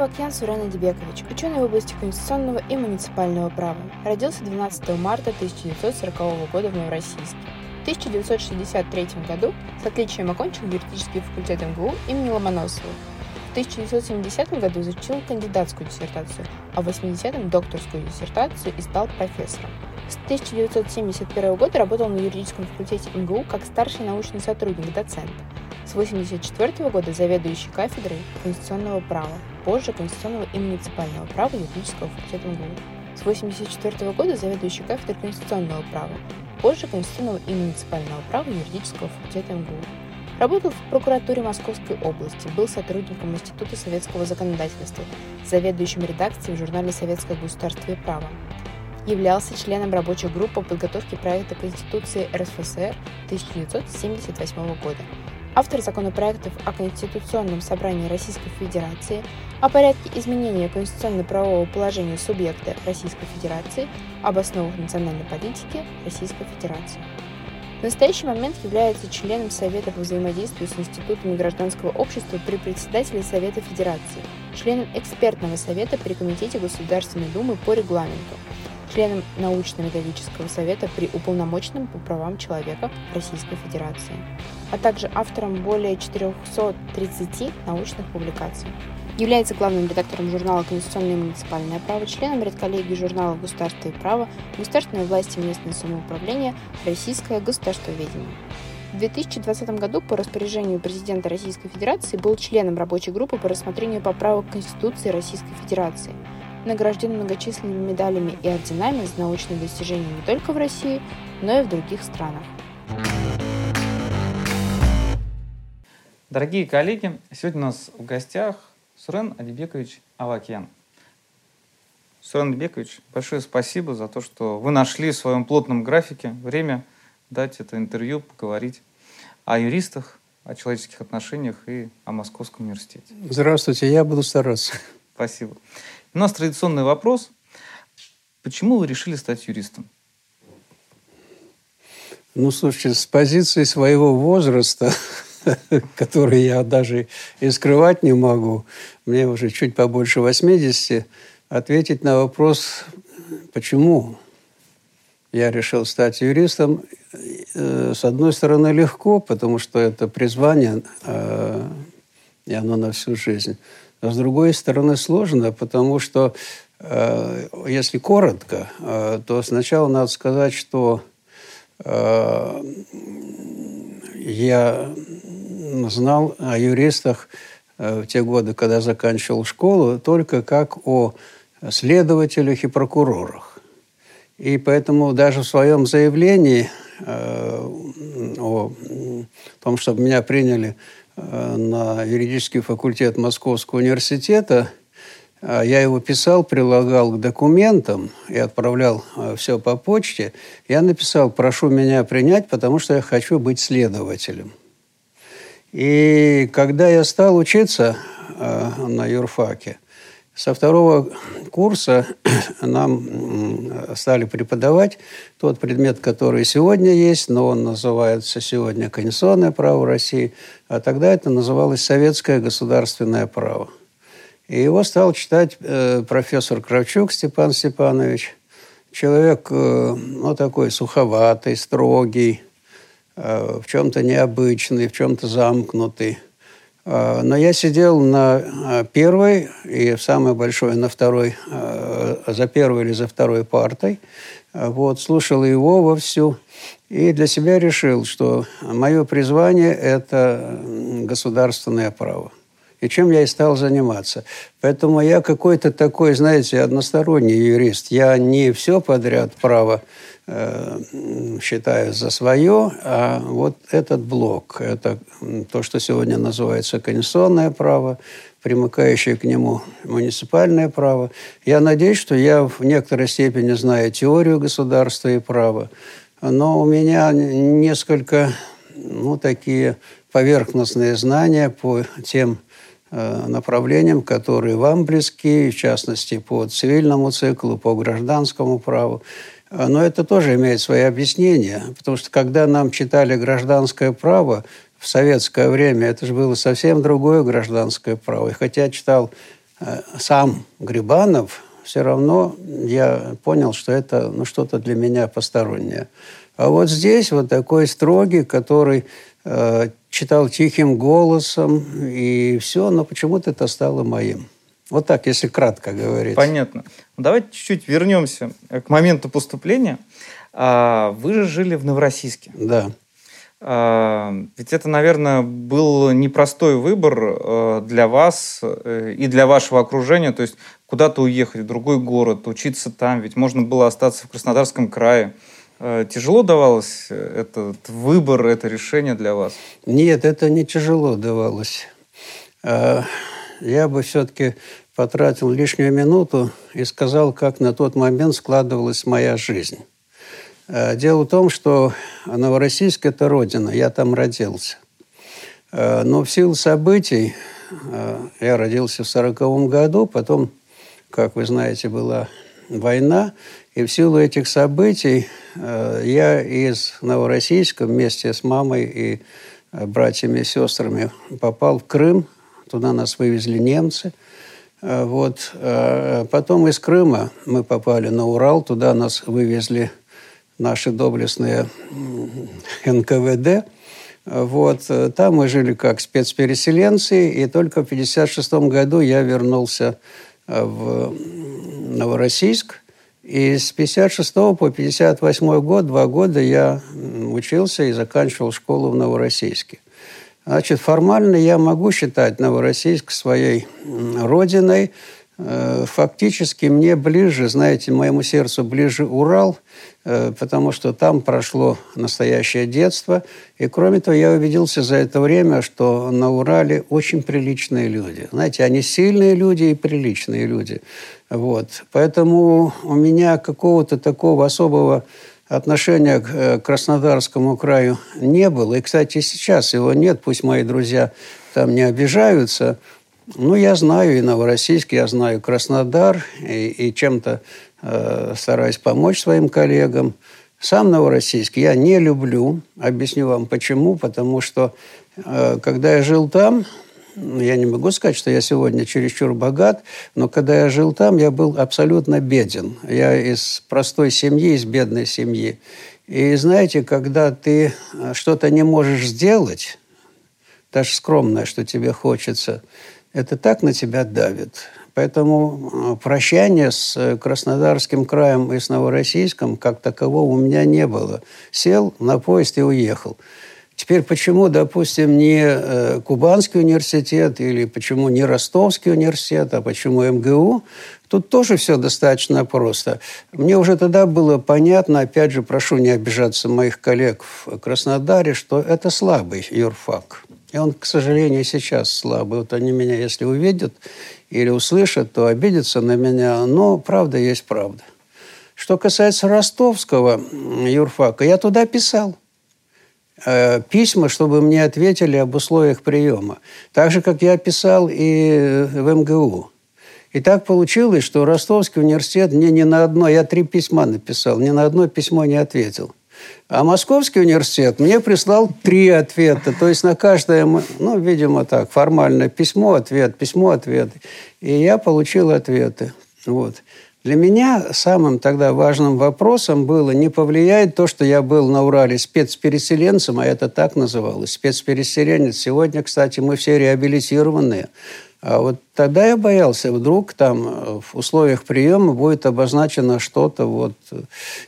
Авакян Сурен Адибекович, ученый в области конституционного и муниципального права. Родился 12 марта 1940 года в Новороссийске. В 1963 году с отличием окончил юридический факультет МГУ имени Ломоносова. В 1970 году защитил кандидатскую диссертацию, а в 80-м докторскую диссертацию и стал профессором. С 1971 года работал на юридическом факультете МГУ как старший научный сотрудник, доцент. С 1984 года заведующий кафедрой конституционного права, позже конституционного и муниципального права юридического факультета МГУ. С 1984 года заведующий кафедрой конституционного права, позже конституционного и муниципального права юридического факультета МГУ. Работал в прокуратуре Московской области, был сотрудником Института советского законодательства, заведующим редакцией в журнале «Советское государство и право». Являлся членом рабочей группы по подготовке проекта Конституции РСФСР 1978 года автор законопроектов о Конституционном собрании Российской Федерации, о порядке изменения конституционно-правового положения субъекта Российской Федерации, об основах национальной политики Российской Федерации. В настоящий момент является членом Совета по взаимодействию с институтами гражданского общества при председателе Совета Федерации, членом экспертного совета при Комитете Государственной Думы по регламенту, членом научно-методического совета при Уполномоченном по правам человека Российской Федерации, а также автором более 430 научных публикаций. Является главным редактором журнала «Конституционное и муниципальное право», членом редколлегии журнала «Государство и право», государственной власти и местное самоуправление, российское государствоведение. В 2020 году по распоряжению президента Российской Федерации был членом рабочей группы по рассмотрению поправок Конституции Российской Федерации – награжден многочисленными медалями и орденами за научные достижения не только в России, но и в других странах. Дорогие коллеги, сегодня у нас в гостях Сурен Адибекович Авакян. Сурен Адибекович, большое спасибо за то, что вы нашли в своем плотном графике время дать это интервью, поговорить о юристах, о человеческих отношениях и о Московском университете. Здравствуйте, я буду стараться. Спасибо. У нас традиционный вопрос. Почему вы решили стать юристом? Ну, слушайте, с позиции своего возраста, который я даже и скрывать не могу, мне уже чуть побольше 80, ответить на вопрос, почему я решил стать юристом, э, с одной стороны, легко, потому что это призвание, э, и оно на всю жизнь. А с другой стороны, сложно, потому что, э, если коротко, то сначала надо сказать, что я знал о юристах в те годы, когда заканчивал школу, только как о следователях и прокурорах. И поэтому даже в своем заявлении о том, чтобы меня приняли Э, на юридический факультет Московского университета. Я его писал, прилагал к документам и отправлял э, все по почте. Я написал, прошу меня принять, потому что я хочу быть следователем. И когда я стал учиться э, на юрфаке, со второго курса нам стали преподавать тот предмет, который сегодня есть, но он называется сегодня «Конституционное право России», а тогда это называлось «Советское государственное право». И его стал читать э, профессор Кравчук Степан Степанович. Человек, э, ну, такой суховатый, строгий, в чем-то необычный, в чем-то замкнутый – а, но я сидел на а, первой и самой большой на второй, за первой или за второй партой. Вот, слушал его вовсю. И для себя решил, что мое призвание – это государственное право. И чем я и стал заниматься. Поэтому я какой-то такой, знаете, односторонний юрист. Я не все подряд право Э, считаю за свое, а вот этот блок, это то, что сегодня называется конституционное право, примыкающее к нему муниципальное право. Я надеюсь, что я в некоторой степени знаю теорию государства и права, но у меня несколько, ну, такие поверхностные знания по тем направлениям, которые вам близки, в частности, по цивильному циклу, по гражданскому праву. А, но это тоже имеет свои объяснения, потому что когда нам читали гражданское право в советское время, это же было совсем другое гражданское право. И хотя читал сам Грибанов, все равно я понял, что это ну, что-то для меня постороннее. А вот здесь вот такой строгий, который э, читал тихим голосом, и все, но почему-то это стало моим. Вот так, если кратко говорить. Понятно. Ну, давайте чуть-чуть вернемся к моменту поступления. А, вы же жили в Новороссийске. Да. А, ведь это, наверное, был непростой выбор э, для вас э, и для вашего окружения. То есть куда-то уехать в другой город, учиться там. Ведь можно было остаться в Краснодарском крае. Э, тяжело давалось этот выбор, это решение для вас? Нет, это не тяжело давалось. Я бы все-таки потратил лишнюю минуту и сказал, как на тот момент складывалась моя жизнь. Э, дело в том, что Новороссийск – это родина, я там родился. Э, но в силу событий, э, я родился в 1940 году, потом, как вы знаете, была война, и в силу этих событий я из Новороссийска вместе с мамой и братьями и сестрами попал в Крым, туда нас вывезли немцы. Вот. Потом из Крыма мы попали на Урал, туда нас вывезли наши доблестные НКВД. Вот. Там мы жили как спецпереселенцы, и только в 1956 году я вернулся э, в Новороссийск. И с 56 по 58 год, два года я учился и заканчивал школу в Новороссийске. Значит, формально я могу считать Новороссийск своей родиной, Э, фактически мне ближе, знаете, моему сердцу ближе Урал, э, потому что там прошло настоящее детство. И кроме того, я убедился за это время, что на Урале очень приличные люди. Знаете, они сильные люди и приличные люди. Вот. Поэтому у меня какого-то такого особого отношения к э, Краснодарскому краю не было. И, кстати, сейчас его нет. Пусть мои друзья там не обижаются – ну, я знаю и Новороссийск, я знаю Краснодар, и, и чем-то э, стараюсь помочь своим коллегам. Сам Новороссийск я не люблю. Объясню вам почему. Потому что, э, когда я жил там, я не могу сказать, что я сегодня чересчур богат, но когда я жил там, я был абсолютно беден. Я из простой семьи, из бедной семьи. И знаете, когда ты э, что-то не можешь сделать, даже скромное, что тебе хочется – это так на тебя давит. Поэтому э, прощания с э, Краснодарским краем и с Новороссийском как такового у меня не было. Сел на поезд и уехал. Теперь почему, допустим, не э, Кубанский университет или почему не Ростовский университет, а почему МГУ? Тут тоже все достаточно просто. Мне уже тогда было понятно, опять же, прошу не обижаться моих коллег в Краснодаре, что это слабый юрфак. И он, к сожалению, сейчас слабый. Вот они меня, если увидят или услышат, то обидятся на меня. Но правда есть правда. Что касается ростовского юрфака, я туда писал письма, чтобы мне ответили об условиях приема. Так же, как я писал и в МГУ. И так получилось, что Ростовский университет мне ни на одно, я три письма написал, ни на одно письмо не ответил. А Московский университет мне прислал три ответа. То есть на каждое, ну, видимо, так, формально письмо, ответ, письмо, ответ. И я получил ответы. Вот. Для меня самым тогда важным вопросом было, не повлияет то, что я был на Урале спецпереселенцем, а это так называлось, спецпереселенец. Сегодня, кстати, мы все реабилитированные. А вот тогда я боялся, вдруг там э, в условиях приема будет обозначено что-то, вот,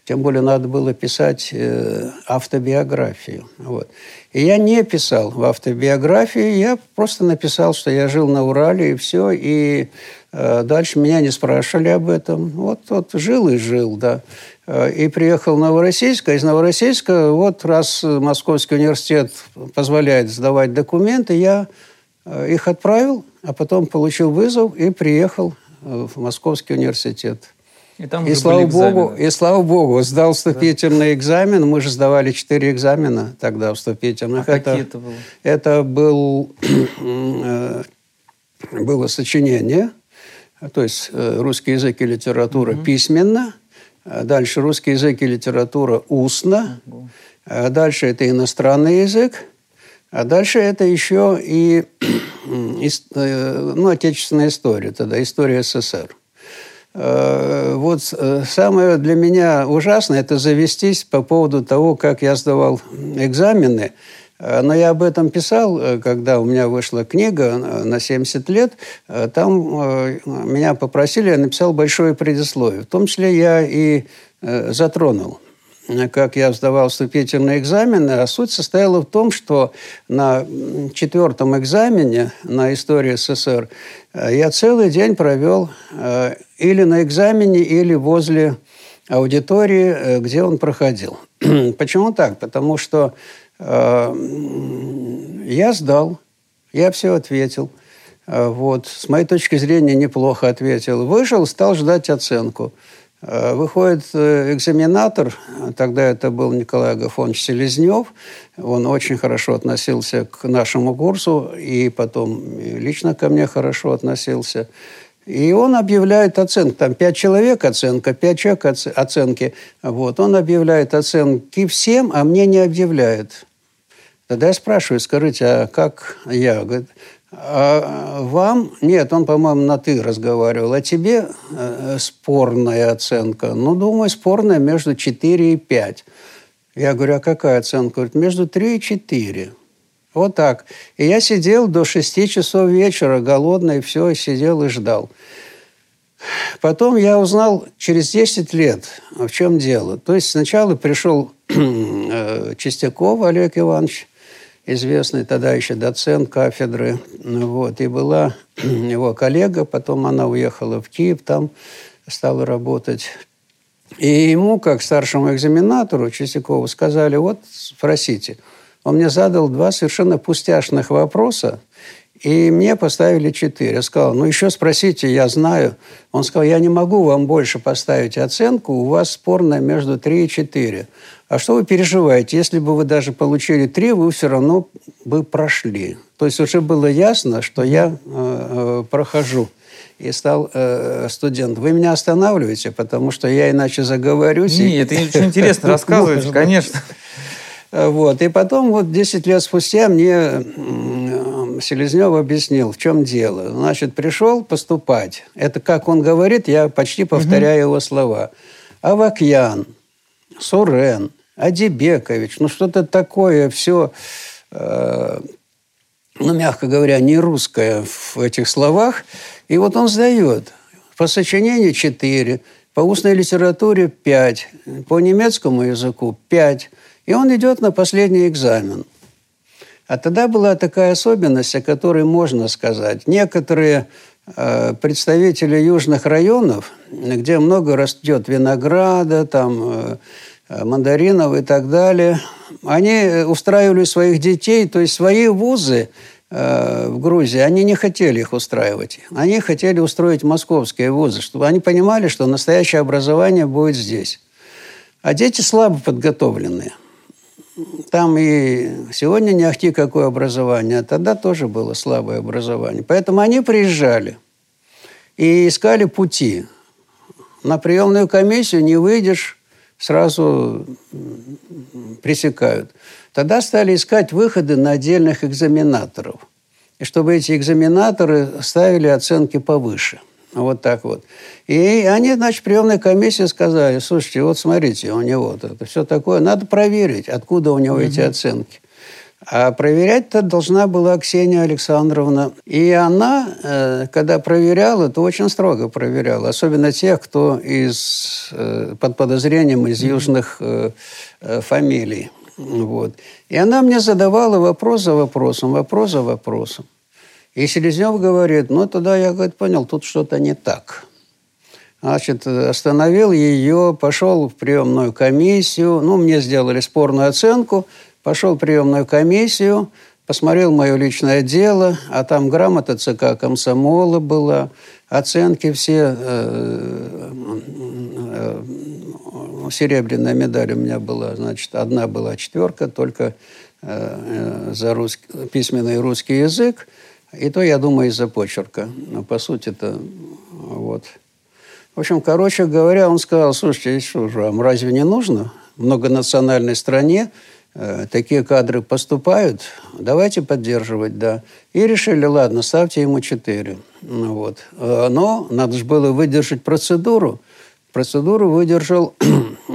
тем более надо было писать э, автобиографию. Вот. И я не писал в автобиографии, я просто написал, что я жил на Урале, и все, и э, дальше меня не спрашивали об этом. Вот, вот жил и жил, да. Э, и приехал в Новороссийск, а из Новороссийска, вот раз Московский университет позволяет сдавать документы, я Э, их отправил, а потом получил вызов и приехал э, в Московский университет. И, там и слава богу, и слава богу, сдал вступительный да. экзамен. Мы же сдавали четыре экзамена тогда вступительных. А это, какие это было? Это был, э, было сочинение, то есть русский язык и литература угу. письменно, дальше русский язык и литература устно, угу. дальше это иностранный язык, а дальше это еще и ну, отечественная история тогда, история СССР. Вот самое для меня ужасное – это завестись по поводу того, как я сдавал экзамены – Э, но я об этом писал, э, когда у меня вышла книга э, на 70 лет. Там меня попросили, я написал большое предисловие. В том числе я и затронул как я сдавал вступительные экзамены, а суть состояла в том, что на четвертом экзамене на историю СССР я целый день провел или на экзамене, или возле аудитории, где он проходил. Почему так? Потому что Э, я сдал, я все ответил. Э, вот. С моей точки зрения, неплохо ответил. Вышел, стал ждать оценку. Э, выходит экзаменатор, тогда это был Николай Агафонович Селезнев, он очень хорошо относился к нашему курсу и потом лично ко мне хорошо относился. И он объявляет оценку. Там пять человек оценка, пять человек оценки. Вот. Он объявляет оценки всем, а мне не объявляет. Тогда я спрашиваю, скажите, а как я? Говорит, а вам? Нет, он, по-моему, на «ты» разговаривал. А тебе э, спорная оценка? Ну, думаю, спорная между 4 и 5. Я говорю, а какая оценка? Говорит, между 3 и 4. Вот так. И я сидел до 6 часов вечера, голодный, все, сидел и ждал. Потом я узнал через 10 лет, в чем дело. То есть сначала пришел э, Чистяков Олег Иванович, известный тогда еще доцент кафедры. Вот, и была его коллега, потом она уехала в Киев, там стала работать. И ему, как старшему экзаменатору Чистякову, сказали, вот спросите. Он мне задал два совершенно пустяшных вопроса, и мне поставили четыре. Я сказал, ну еще спросите, я знаю. Он сказал, я не могу вам больше поставить оценку, у вас спорная между три и четыре. А что вы переживаете? Если бы вы даже получили три, вы все равно бы прошли. То есть уже было ясно, что я э, э, прохожу и стал э, студентом. Вы меня останавливаете, потому что я иначе заговорюсь. Нет, и... это очень интересно рассказываешь, конечно. Вот. И потом, вот 10 лет спустя, мне Селезнев объяснил, в чем дело. Значит, пришел поступать. Это, как он говорит, я почти повторяю его слова. Авакьян, Сурен, Адибекович, ну что-то такое все, э, ну, мягко говоря, не русское в этих словах. И вот он сдает. По сочинению 4, по устной литературе 5, по немецкому языку 5. И он идет на последний экзамен. А тогда была такая особенность, о которой можно сказать. Некоторые э, представители южных районов, где много растет винограда, там э, мандаринов и так далее. Они устраивали своих детей, то есть свои вузы э, в Грузии, они не хотели их устраивать. Они хотели устроить московские вузы, чтобы они понимали, что настоящее образование будет здесь. А дети слабо подготовленные. Там и сегодня не ахти какое образование, а тогда тоже было слабое образование. Поэтому они приезжали и искали пути. На приемную комиссию не выйдешь, сразу пресекают. Тогда стали искать выходы на отдельных экзаменаторов. И чтобы эти экзаменаторы ставили оценки повыше. Вот так вот. И они, значит, приемной комиссии сказали, слушайте, вот смотрите, у него вот это все такое, надо проверить, откуда у него угу. эти оценки. А проверять-то должна была Ксения Александровна. И она, э, когда проверяла, то очень строго проверяла. Особенно тех, кто из, э, под подозрением из южных э, фамилий. Вот. И она мне задавала вопрос за вопросом, вопрос за вопросом. И Селезнев говорит, ну тогда я говорит, понял, тут что-то не так. Значит, остановил ее, пошел в приемную комиссию, ну, мне сделали спорную оценку – Пошел в приемную комиссию, посмотрел мое личное дело, а там грамота ЦК комсомола была, оценки все, э, э, серебряная медаль у меня была, значит, одна была четверка, только э, за русский, письменный русский язык, и то, я думаю, из-за почерка. Но, по сути это вот. В общем, короче говоря, он сказал, слушайте, что же, вам разве не нужно в многонациональной стране э, такие кадры поступают, давайте поддерживать, да. И решили, ладно, ставьте ему 4. Ну, вот. Э, но надо же было выдержать процедуру. Процедуру выдержал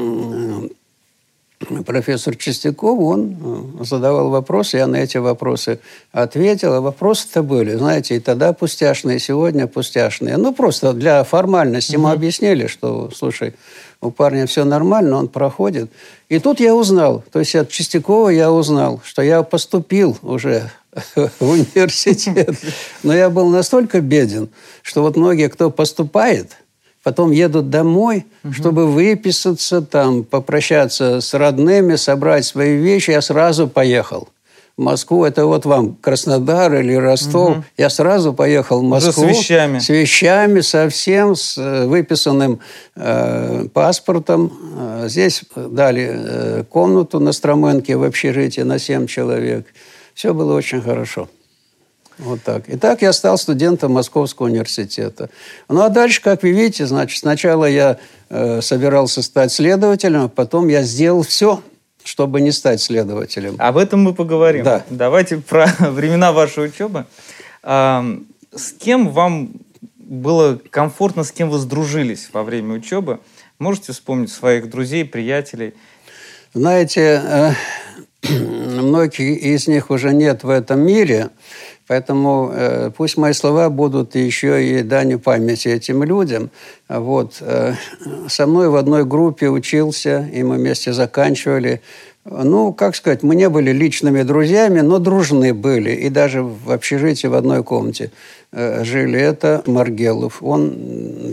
профессор Чистяков, он э, задавал вопросы, я на эти вопросы ответил. А вопросы-то были, знаете, и тогда пустяшные, и сегодня пустяшные. Ну, просто для формальности угу. мы объяснили, что, слушай, у парня все нормально, он проходит. И тут я узнал, то есть от Чистякова я узнал, что я поступил уже в университет. Но я был настолько беден, что вот многие, кто поступает – потом едут домой, угу. чтобы выписаться, там, попрощаться с родными, собрать свои вещи. Я сразу поехал. В Москву, это вот вам Краснодар или Ростов. Угу. Я сразу поехал в Москву. Уже с вещами. С вещами совсем, с э, выписанным э, паспортом. Э, здесь дали э, комнату на Строменке в общежитии на 7 человек. Все было очень хорошо. Вот так. И так я стал студентом Московского университета. Ну а дальше, как вы видите, значит, сначала я э, собирался стать следователем, а потом я сделал все, чтобы не стать следователем. Об этом мы поговорим. Да. Давайте про времена вашей учебы. А, с кем вам было комфортно, с кем вы сдружились во время учебы? Можете вспомнить своих друзей, приятелей? Знаете, э, многих из них уже нет в этом мире. Поэтому э, пусть мои слова будут еще и данью памяти этим людям. Вот. Э, со мной в одной группе учился, и мы вместе заканчивали. Ну, как сказать, мы не были личными друзьями, но дружны были. И даже в общежитии в одной комнате э, жили. Это Маргелов. Он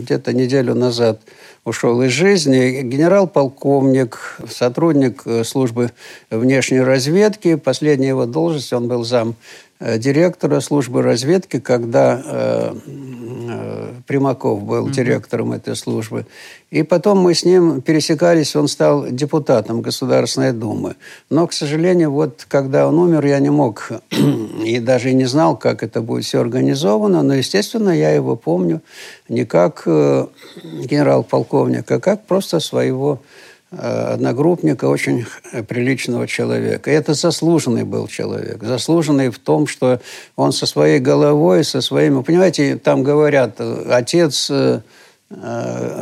где-то неделю назад ушел из жизни. Генерал-полковник, сотрудник э, службы внешней разведки. Последняя его должность, он был зам директора службы разведки, когда э, э, Примаков был mm-hmm. директором этой службы. И потом мы с ним пересекались, он стал депутатом Государственной Думы. Но, к сожалению, вот когда он умер, я не мог и даже не знал, как это будет все организовано. Но, естественно, я его помню не как э, генерал-полковника, а как просто своего Э, одногруппника, очень приличного человека. И это заслуженный был человек. Заслуженный в том, что он со своей головой, со своими... Понимаете, там говорят, отец э,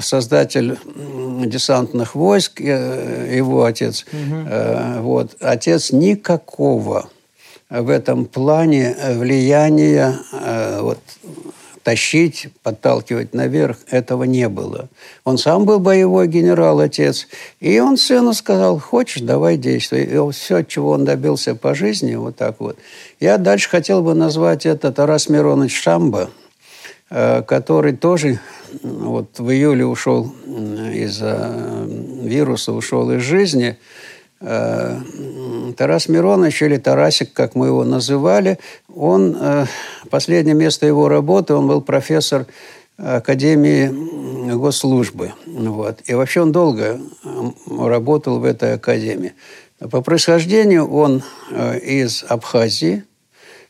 создатель десантных войск, э, его отец, угу. вот, отец никакого в этом плане влияния вот, тащить, подталкивать наверх, этого не было. Он сам был боевой генерал, отец, и он сыну сказал, хочешь, давай действуй. И все, чего он добился по жизни, вот так вот. Я дальше хотел бы назвать это Тарас Миронович Шамба, э, который тоже вот в июле ушел из-за вируса, ушел из жизни – Э, Тарас Миронович, или Тарасик, как мы его называли, он, э, последнее место его работы, он был профессор Академии госслужбы. Вот. И вообще он долго работал в этой академии. По происхождению он э, из Абхазии.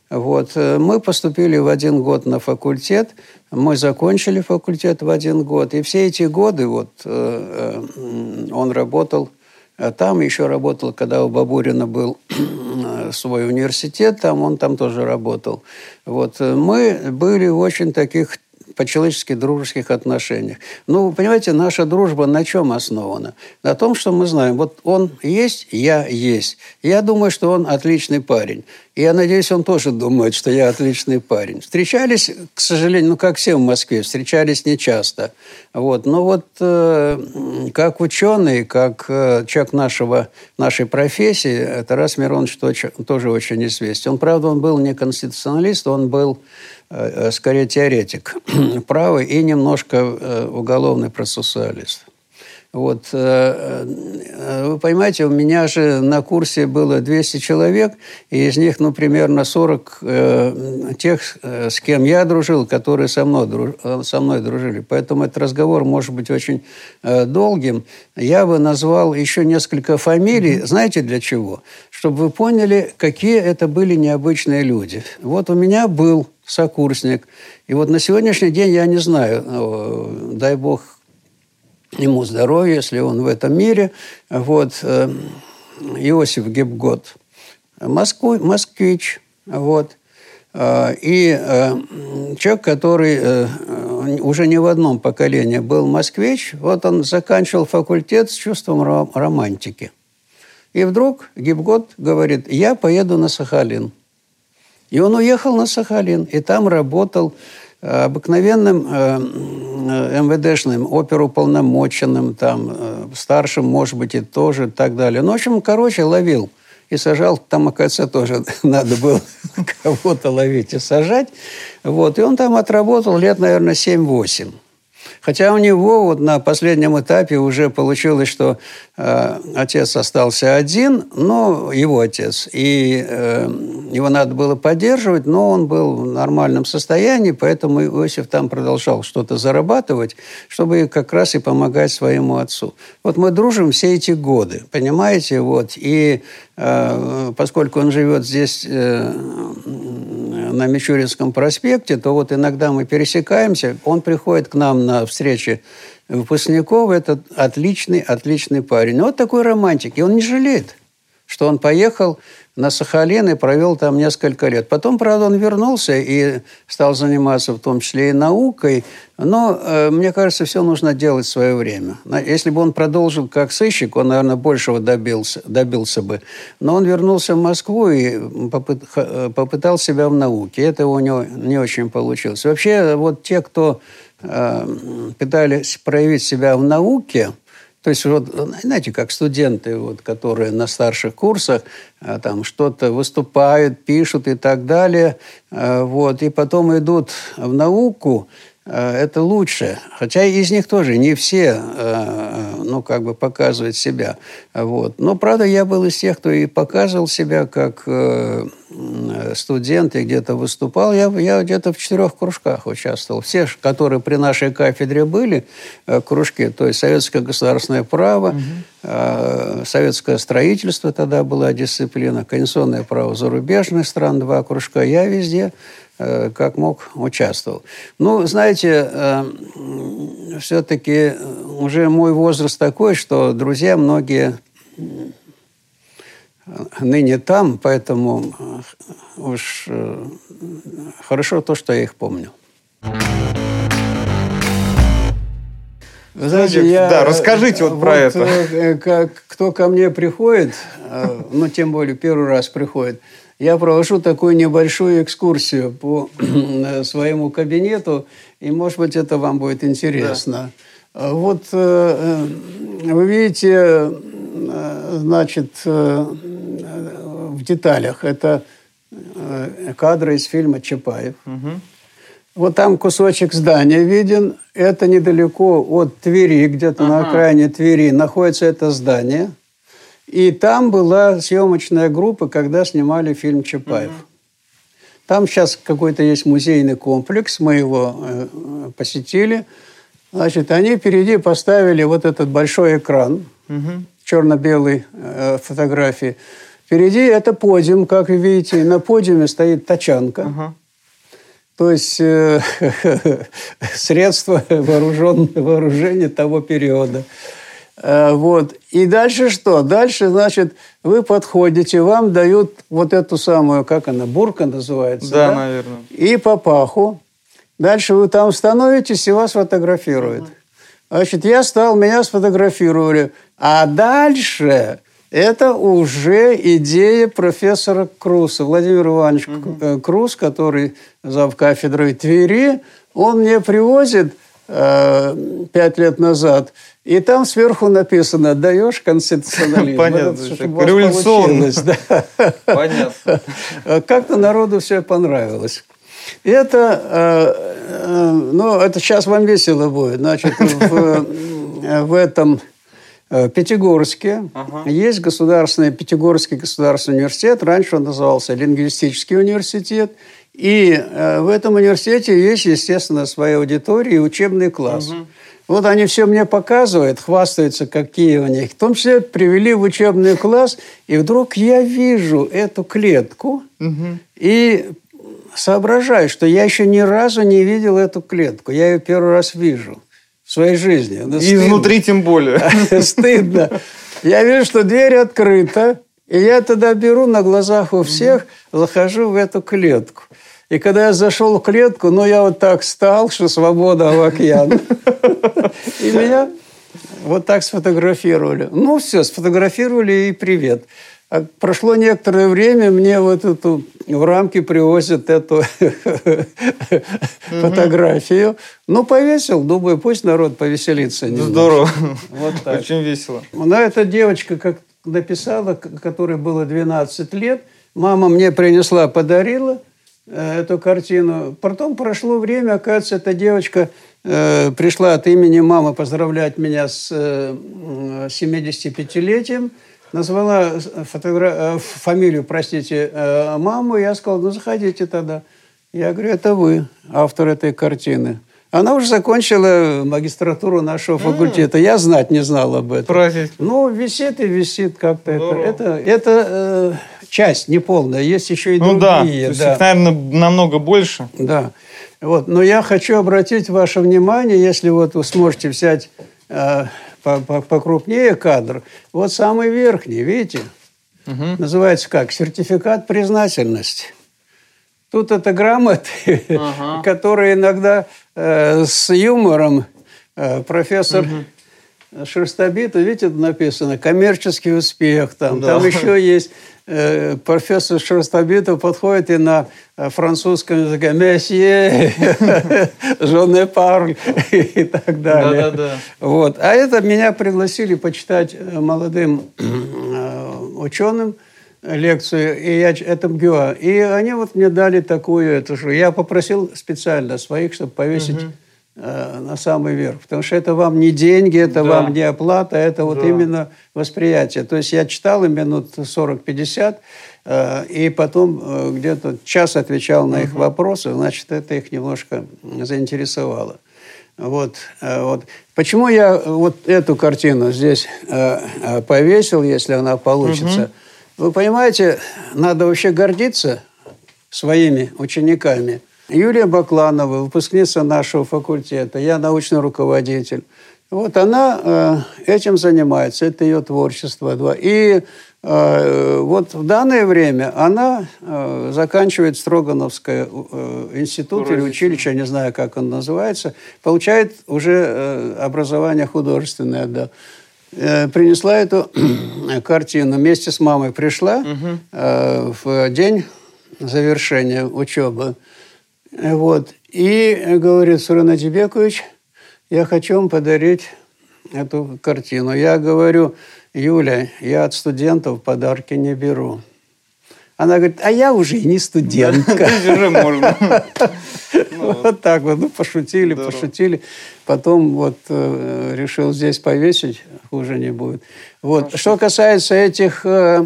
Вот. Мы поступили в один год на факультет, мы закончили факультет в один год. И все эти годы вот, он работал а там еще работал, когда у Бабурина был свой университет, там он там тоже работал. Вот. Мы были в очень таких по-человечески дружеских отношениях. Ну, понимаете, наша дружба на чем основана? На том, что мы знаем, вот он есть, я есть. Я думаю, что он отличный парень. И я надеюсь, он тоже думает, что я отличный парень. Встречались, к сожалению, ну, как все в Москве, встречались нечасто. Вот. Но вот э, как ученый, как э, человек нашего, нашей профессии, Тарас Миронович тоже, тоже очень известен. Он, правда, он был не конституционалист, он был скорее теоретик права и немножко э, уголовный процессуалист. Вот, э, вы понимаете, у меня же на курсе было 200 человек, и из них, ну, примерно 40 тех, с кем я дружил, которые со мной, со мной дружили. Поэтому этот разговор может быть очень долгим. Я бы назвал еще несколько фамилий. Знаете, для чего? Чтобы вы поняли, какие это были необычные люди. Вот у меня был сокурсник. И вот на сегодняшний день я не знаю, э, дай бог ему здоровья, если он в этом мире. Вот, э, Иосиф Гебгот, Москву, москвич, вот. Э, и человек, который уже не в одном поколении был москвич, вот он заканчивал факультет с чувством романтики. И вдруг Гибгот говорит, я поеду на Сахалин. И он уехал на Сахалин, и там работал обыкновенным МВДшным, оперуполномоченным, там, старшим, может быть, и тоже, и так далее. Ну, в общем, короче, ловил – и сажал. Там, оказывается, тоже надо было кого-то ловить и сажать. Вот. И он там отработал лет, наверное, 7-8. Хотя у него вот на последнем этапе уже получилось, что э, отец остался один, но его отец, и э, его надо было поддерживать, но он был в нормальном состоянии, поэтому Иосиф там продолжал что-то зарабатывать, чтобы как раз и помогать своему отцу. Вот мы дружим все эти годы, понимаете, вот, и поскольку он живет здесь э, на Мичуринском проспекте, то вот иногда мы пересекаемся, он приходит к нам на встречи выпускников, это отличный, отличный парень. Вот такой романтик. И он не жалеет, что он поехал на Сахалин и провел там несколько лет. Потом, правда, он вернулся и стал заниматься в том числе и наукой. Но, э, мне кажется, все нужно делать в свое время. Если бы он продолжил как сыщик, он, наверное, большего добился, добился бы. Но он вернулся в Москву и попыт, попытал себя в науке. Это у него не очень получилось. Вообще, вот те, кто э, пытались проявить себя в науке – то есть, вот, знаете, как студенты, вот, которые на старших курсах а, там что-то выступают, пишут и так далее, а, вот, и потом идут в науку, это лучше. Хотя из них тоже не все, ну, как бы показывают себя. Вот. Но, правда, я был из тех, кто и показывал себя как э, студент и где-то выступал. Я, я где-то в четырех кружках участвовал. Все, которые при нашей кафедре были, э, кружки, то есть советское государственное право, угу. советское строительство тогда была дисциплина, конституционное право зарубежных стран, два кружка. Я везде э, как мог, участвовал. Ну, знаете, все-таки уже мой возраст такой, что друзья многие ныне там, поэтому э, уж э, хорошо то, что я их помню. Вы знаете, я, да, расскажите вот, вот про это. Э, как, кто ко мне приходит, ну, тем более первый раз приходит, я провожу такую небольшую экскурсию по своему кабинету, и, может быть, это вам будет интересно. Да. Вот вы видите, значит, в деталях. Это э, кадры из фильма «Чапаев». Угу. Вот там кусочек здания виден. Это недалеко от Твери, где-то ага. на окраине Твери, находится это здание. И там была съемочная группа, когда снимали фильм «Чапаев». Угу. Там сейчас какой-то есть музейный комплекс, мы его э, посетили. Значит, они впереди поставили вот этот большой экран, угу. черно-белой э, фотографии. Впереди это подиум, как вы видите. На подиуме стоит тачанка. Ага. То есть э, средства вооружения того периода. Э, вот. И дальше что? Дальше, значит, вы подходите, вам дают вот эту самую, как она, бурка называется? Да, да? наверное. И папаху. Дальше вы там становитесь, и вас фотографируют. Значит, я стал, меня сфотографировали. А дальше это уже идея профессора Круса, Владимир Иванович угу. Крус, который зав кафедрой Твери, он мне привозит э, пять лет назад, и там сверху написано «Даешь конституционализм». Понятно. Революционно. Понятно. Как-то народу все понравилось. Это, э, э, ну, это сейчас вам весело будет. Значит, в, в этом Э, Пятигорске ага. есть государственный, Пятигорский государственный университет. Раньше он назывался Лингвистический университет. И э, в этом университете есть, естественно, своя аудитория и учебный класс. Угу. Вот они все мне показывают, хвастаются, какие у них. В том числе привели в учебный класс, и вдруг я вижу эту клетку угу. и соображаю, что я еще ни разу не видел эту клетку. Я ее первый раз вижу в своей жизни. Это И стыдно. изнутри тем более. Стыдно. Я вижу, что дверь открыта, и я тогда беру на глазах у всех, захожу в эту клетку. И когда я зашел в клетку, ну, я вот так стал, что свобода Авакьян. И меня вот так сфотографировали. Ну, все, сфотографировали и привет. А прошло некоторое время, мне вот эту в рамке привозят эту фотографию. Ну, повесил, думаю, пусть народ повеселится. Здорово. Вот так. Очень весело. Ну, эта девочка, как написала, которой было 12 лет, мама мне принесла, подарила э, эту картину. Потом прошло время, оказывается, эта девочка э, пришла от имени мамы поздравлять меня с э, 75-летием назвала фотогра... Э, фамилию, простите, маму, я сказал, ну, заходите тогда. Я говорю, это вы, автор этой картины. Она уже закончила магистратуру нашего факультета. Я знать не знал об этом. Праздник. Ну, висит и висит как-то. Это, это, это э, часть неполная. Есть еще и ну, другие. Да, то есть их, наверное, намного больше. Да. Вот. Но я хочу обратить ваше внимание, если вот вы сможете взять э, покрупнее кадр. Вот самый верхний, видите? Угу. Называется как? Сертификат признательности. Тут это грамоты, ага. которые иногда э, с юмором э, профессор угу. Шерстобитов, видите, написано коммерческий успех, там, да. там еще есть Э, профессор Шерстобитов подходит и на французском языке «месье», «жене парль» и так далее. Да, да, да. Вот. А это меня пригласили почитать молодым ученым лекцию, и я, это МГУА. И они вот мне дали такую, это же, я попросил специально своих, чтобы повесить угу Э, на самый верх. Потому что это вам не деньги, это да. вам не оплата, это вот да. именно восприятие. То есть я читал им минут 40-50, э, и потом э, где-то час отвечал на их вопросы, значит, это их немножко заинтересовало. Вот, вот. Почему я вот эту картину здесь повесил, если она получится? Угу. Вы понимаете, надо вообще гордиться своими учениками – Юлия Бакланова, выпускница нашего факультета, я научный руководитель. Вот она э, этим занимается, это ее творчество. И э, вот в данное время она э, заканчивает Строгановское э, институт или училище, не знаю, как он называется, получает уже э, образование художественное, да. Э, принесла эту картину, вместе с мамой пришла угу. э, в день завершения учебы. Вот. И говорит Сурен Атибекович, я хочу вам подарить эту картину. Я говорю, Юля, я от студентов подарки не беру. Она говорит, а я уже не студентка. Уже можно. Вот так вот, ну, пошутили, пошутили. Потом вот э, решил здесь повесить, хуже не будет. Вот. Что касается этих э,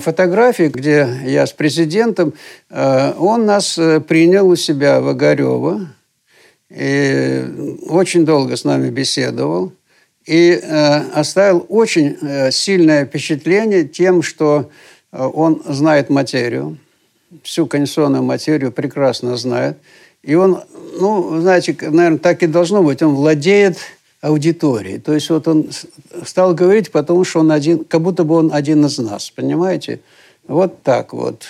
фотографий, где я с президентом, э, он нас принял у себя в Огарево и очень долго с нами беседовал и оставил очень сильное впечатление тем, что он знает материю, всю конституционную материю прекрасно знает. И он, ну, знаете, наверное, так и должно быть, он владеет аудиторией. То есть вот он стал говорить, потому что он один, как будто бы он один из нас, понимаете? Вот так вот.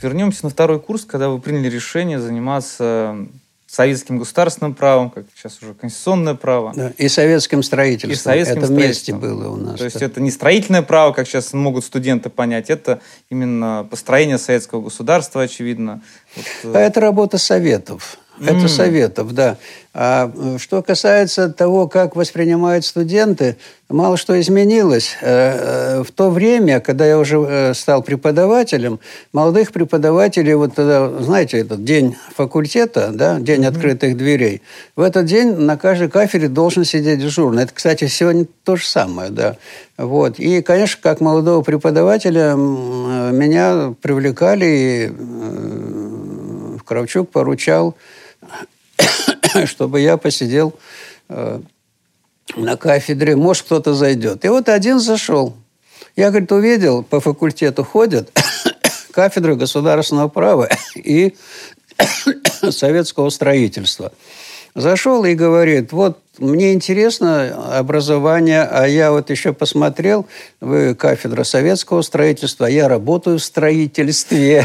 Вернемся на второй курс, когда вы приняли решение заниматься советским государственным правом, как сейчас уже конституционное право. Да, и советским строительством. И советским это вместе было у нас. То есть это не строительное право, как сейчас могут студенты понять, это именно построение советского государства, очевидно. Вот, э, а это работа советов. Это mm. советов, да. А э, что касается того, как воспринимают студенты, мало что изменилось. Э, э, в то время, когда я уже стал преподавателем, молодых преподавателей, вот тогда, знаете, этот день факультета, да, день mm-hmm. открытых дверей, в этот день на каждой кафедре должен сидеть дежурный. Это, кстати, сегодня то же самое, да. Вот. И, конечно, как молодого преподавателя меня привлекали, и Кравчук поручал чтобы я посидел э, на кафедре, может, кто-то зайдет. И вот один зашел. Я, говорит, увидел, по факультету ходят кафедры государственного права и советского строительства. Зашел и говорит, вот мне интересно образование, а я вот еще посмотрел, вы кафедра советского строительства, я работаю в строительстве.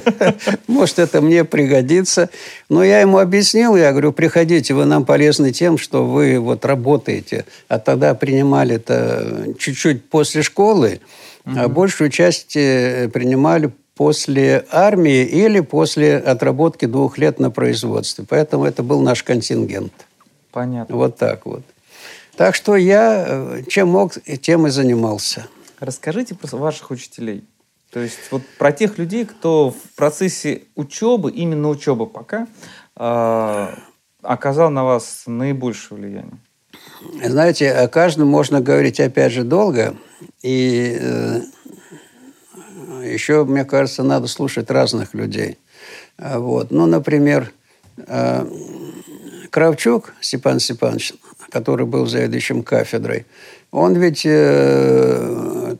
Может, это мне пригодится. Но я ему объяснил, я говорю, приходите, вы нам полезны тем, что вы вот работаете. А тогда принимали это чуть-чуть после школы, а большую часть э, принимали после армии или после отработки двух лет на производстве. Поэтому это был наш контингент. Понятно. Вот так вот. Так что я э, чем мог, тем и занимался. Расскажите про ваших учителей. То есть вот про тех людей, кто в процессе учебы, именно учебы пока, э, оказал на вас наибольшее влияние. Знаете, о каждом можно говорить, опять же, долго. И э, еще, мне кажется, надо слушать разных людей. Вот. Ну, например, э, Кравчук Степан Степанович, который был заведующим кафедрой, он ведь э,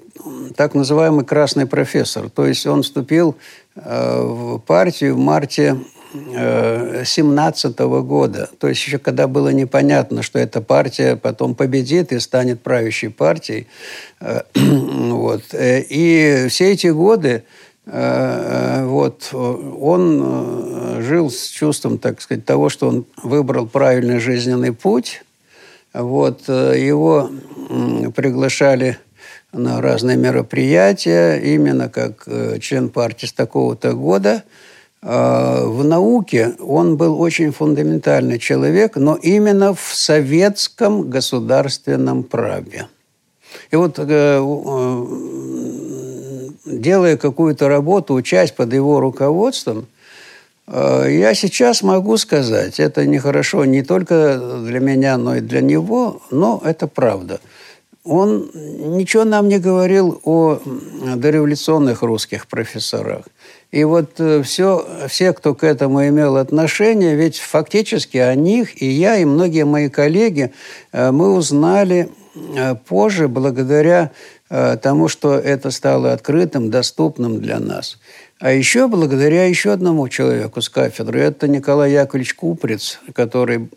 так называемый красный профессор. То есть он вступил э, в партию в марте 17 -го года. То есть еще когда было непонятно, что эта партия потом победит и станет правящей партией. Э, вот. Э, и все эти годы Э, вот, он жил с чувством, так сказать, того, что он выбрал правильный жизненный путь. Вот, его приглашали на разные мероприятия, именно как член партии с такого-то года. В науке он был очень фундаментальный человек, но именно в советском государственном праве. И вот делая какую-то работу, учась под его руководством, э, я сейчас могу сказать, это нехорошо не только для меня, но и для него, но это правда. Он ничего нам не говорил о дореволюционных русских профессорах. И вот э, все, все, кто к этому имел отношение, ведь фактически о них и я, и многие мои коллеги, э, мы узнали позже благодаря Э, тому, что это стало открытым, доступным для нас. А еще благодаря еще одному человеку с кафедры, это Николай Яковлевич Куприц, который,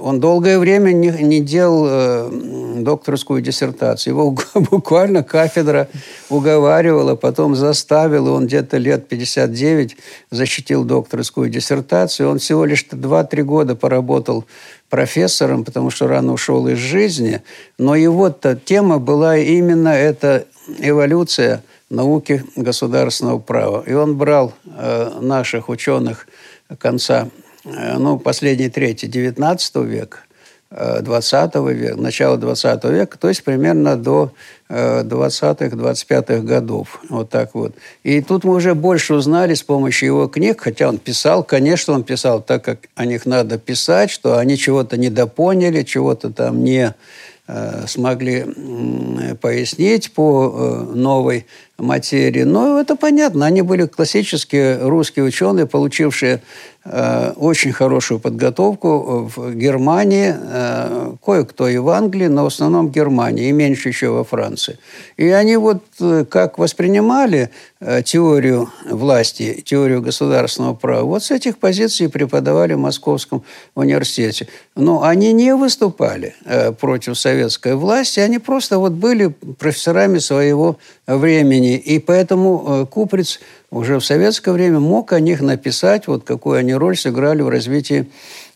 он долгое время не, не делал э, докторскую диссертацию. Его буквально кафедра уговаривала, потом заставила, он где-то лет 59 защитил докторскую диссертацию. Он всего лишь 2-3 года поработал профессором, потому что рано ушел из жизни. Но его-то тема была именно эта эволюция науки государственного права. И он брал э, наших ученых конца, э, ну, последней трети XIX века, 20 века, начала 20 века, то есть примерно до 20-х, 25-х годов. Вот так вот. И тут мы уже больше узнали с помощью его книг, хотя он писал, конечно, он писал так, как о них надо писать, что они чего-то недопоняли, чего-то там не э, смогли пояснить по э, новой материи. Но это понятно. Они были классические русские ученые, получившие Э, очень хорошую подготовку в Германии, э, кое-кто и в Англии, но в основном в Германии, и меньше еще во Франции. И они вот э, как воспринимали теорию власти, теорию государственного права, вот с этих позиций преподавали в Московском университете. Но они не выступали против советской власти, они просто вот были профессорами своего времени. И поэтому Куприц уже в советское время мог о них написать, вот какую они роль сыграли в развитии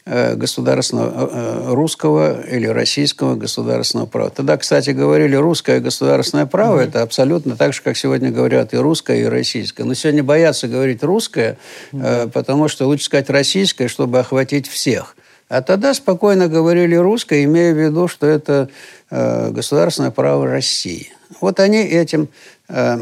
э, государственного э, э, русского или российского государственного права. Тогда, кстати, говорили, русское государственное право mm-hmm. это абсолютно так же, как сегодня говорят и русское, и российское. Но сегодня боятся говорить русское, mm-hmm. потому что лучше сказать российское, чтобы охватить всех. А тогда спокойно говорили русское, имея в виду, что это государственное право России. Вот они этим Э,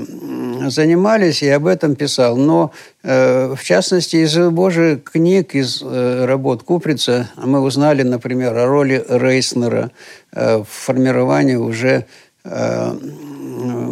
занимались и об этом писал. Но, э, в частности, из Божьих книг, из э, работ Куприца мы узнали, например, о роли Рейснера в формировании уже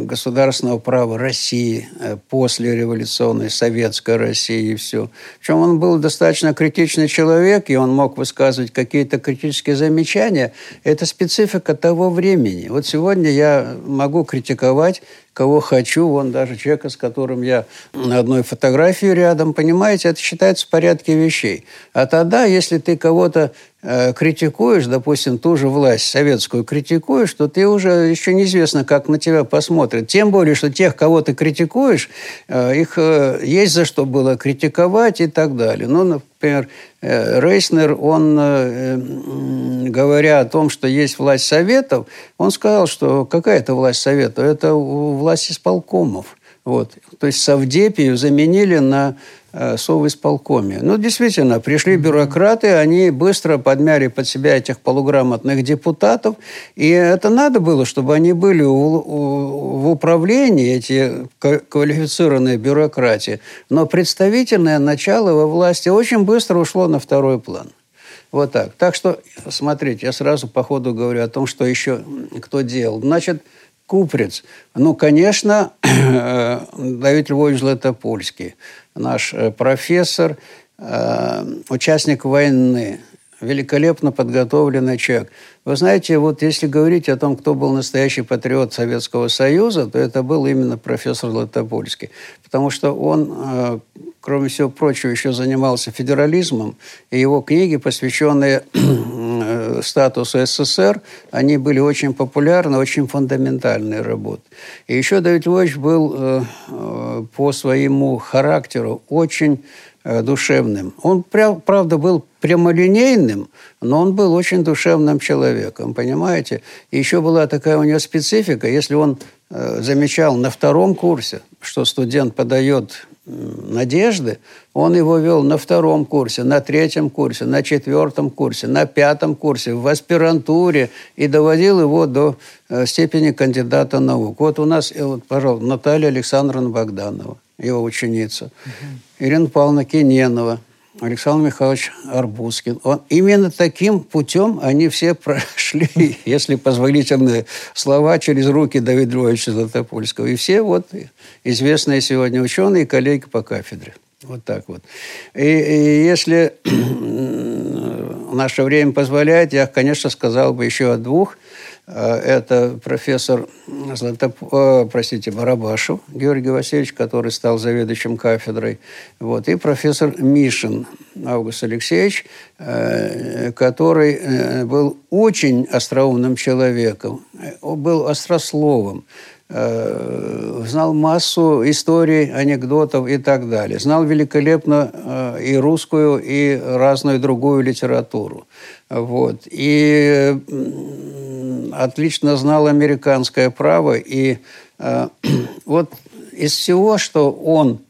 государственного права России после революционной советской России и все. Причем он был достаточно критичный человек, и он мог высказывать какие-то критические замечания. Это специфика того времени. Вот сегодня я могу критиковать кого хочу, вон даже человека, с которым я на одной фотографии рядом, понимаете, это считается в порядке вещей. А тогда, если ты кого-то э, критикуешь, допустим, ту же власть советскую критикуешь, то ты уже еще неизвестно, как на тебя посмотрят. Тем более, что тех, кого ты критикуешь, э, их э, есть за что было критиковать и так далее. Ну, например, э, Рейснер, он, э, говоря о том, что есть власть советов, он сказал, что какая это власть советов? Это власть исполкомов. Вот. То есть Савдепию заменили на Э, совисполкоме. Ну, действительно, пришли бюрократы, они быстро подмяли под себя этих полуграмотных депутатов, и это надо было, чтобы они были в управлении, эти квалифицированные бюрократии. Но представительное начало во власти очень быстро ушло на второй план. Вот так. Так что, смотрите, я сразу по ходу говорю о том, что еще кто делал. Значит, Куприц. Ну, конечно, Давид Львович Златопольский наш э, профессор, э, участник войны, великолепно подготовленный человек. Вы знаете, вот если говорить о том, кто был настоящий патриот Советского Союза, то это был именно профессор Латопольский. Потому что он, э, кроме всего прочего, еще занимался федерализмом, и его книги, посвященные статусу СССР, они были очень популярны, очень фундаментальные работы. И еще Давид Львович был э, э, по своему характеру очень э, душевным. Он, правда, был прямолинейным, но он был очень душевным человеком, понимаете? И еще была такая у него специфика, если он замечал на втором курсе, что студент подает надежды, он его вел на втором курсе, на третьем курсе, на четвертом курсе, на пятом курсе, в аспирантуре и доводил его до э, степени кандидата наук. Вот у нас, э, вот, пожалуйста, Наталья Александровна Богданова, его ученица, угу. Ирина Павловна Кененова, Александр Михайлович Арбузкин. Он, именно таким путем они все прошли, если позволительные слова, через руки Давида Львовича Златопольского. И все вот известные сегодня ученые и коллеги по кафедре. Вот так вот. И, и если наше время позволяет, я, конечно, сказал бы еще о двух – это профессор Златоп... Э, простите, Барабашев Георгий Васильевич, который стал заведующим кафедрой. Вот, и профессор Мишин Август Алексеевич, э, который был очень остроумным человеком, был острословом, знал массу историй, анекдотов и так далее. Знал великолепно и русскую, и разную другую литературу. Вот. И отлично знал американское право. И э, вот из всего, что он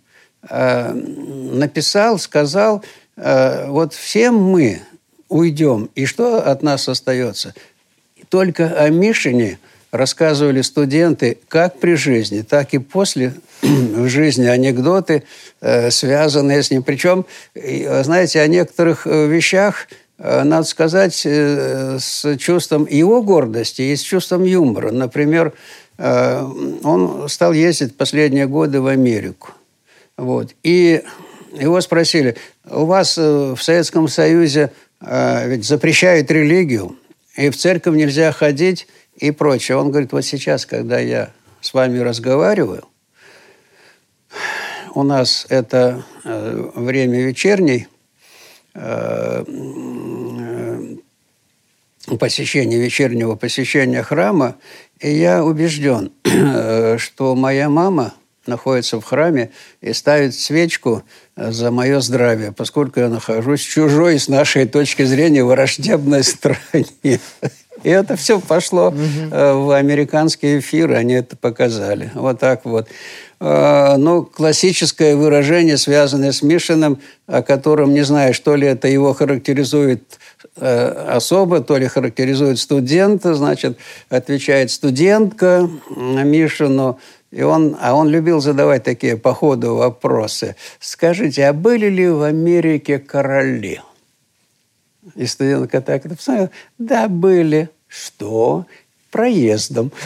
э, написал, сказал, э, вот все мы уйдем, и что от нас остается? Только о Мишине рассказывали студенты как при жизни, так и после в жизни анекдоты, э, связанные с ним. Причем, знаете, о некоторых э, вещах Э, надо сказать, э, с чувством его гордости и с чувством юмора. Например, э, он стал ездить последние годы в Америку. Вот. И его спросили, у вас в Советском Союзе ведь запрещают религию, и в церковь нельзя ходить и прочее. Он говорит, вот сейчас, когда я с вами разговариваю, у нас это время вечерней – Э, посещения, вечернего посещения храма, и я убежден, что моя мама находится в храме и ставит свечку за мое здравие, поскольку я нахожусь в чужой, с нашей точки зрения, враждебной стране. И это все пошло э, в американские эфиры, они это показали. Вот так вот. Э, ну, классическое выражение, связанное с Мишиным, о котором не знаю, что ли это его характеризует э, особо, то ли характеризует студента, значит, отвечает студентка Мишину, и он, а он любил задавать такие по ходу вопросы. Скажите, а были ли в Америке короли? И студентка так это посмотрела. Да, были. Что? проездом.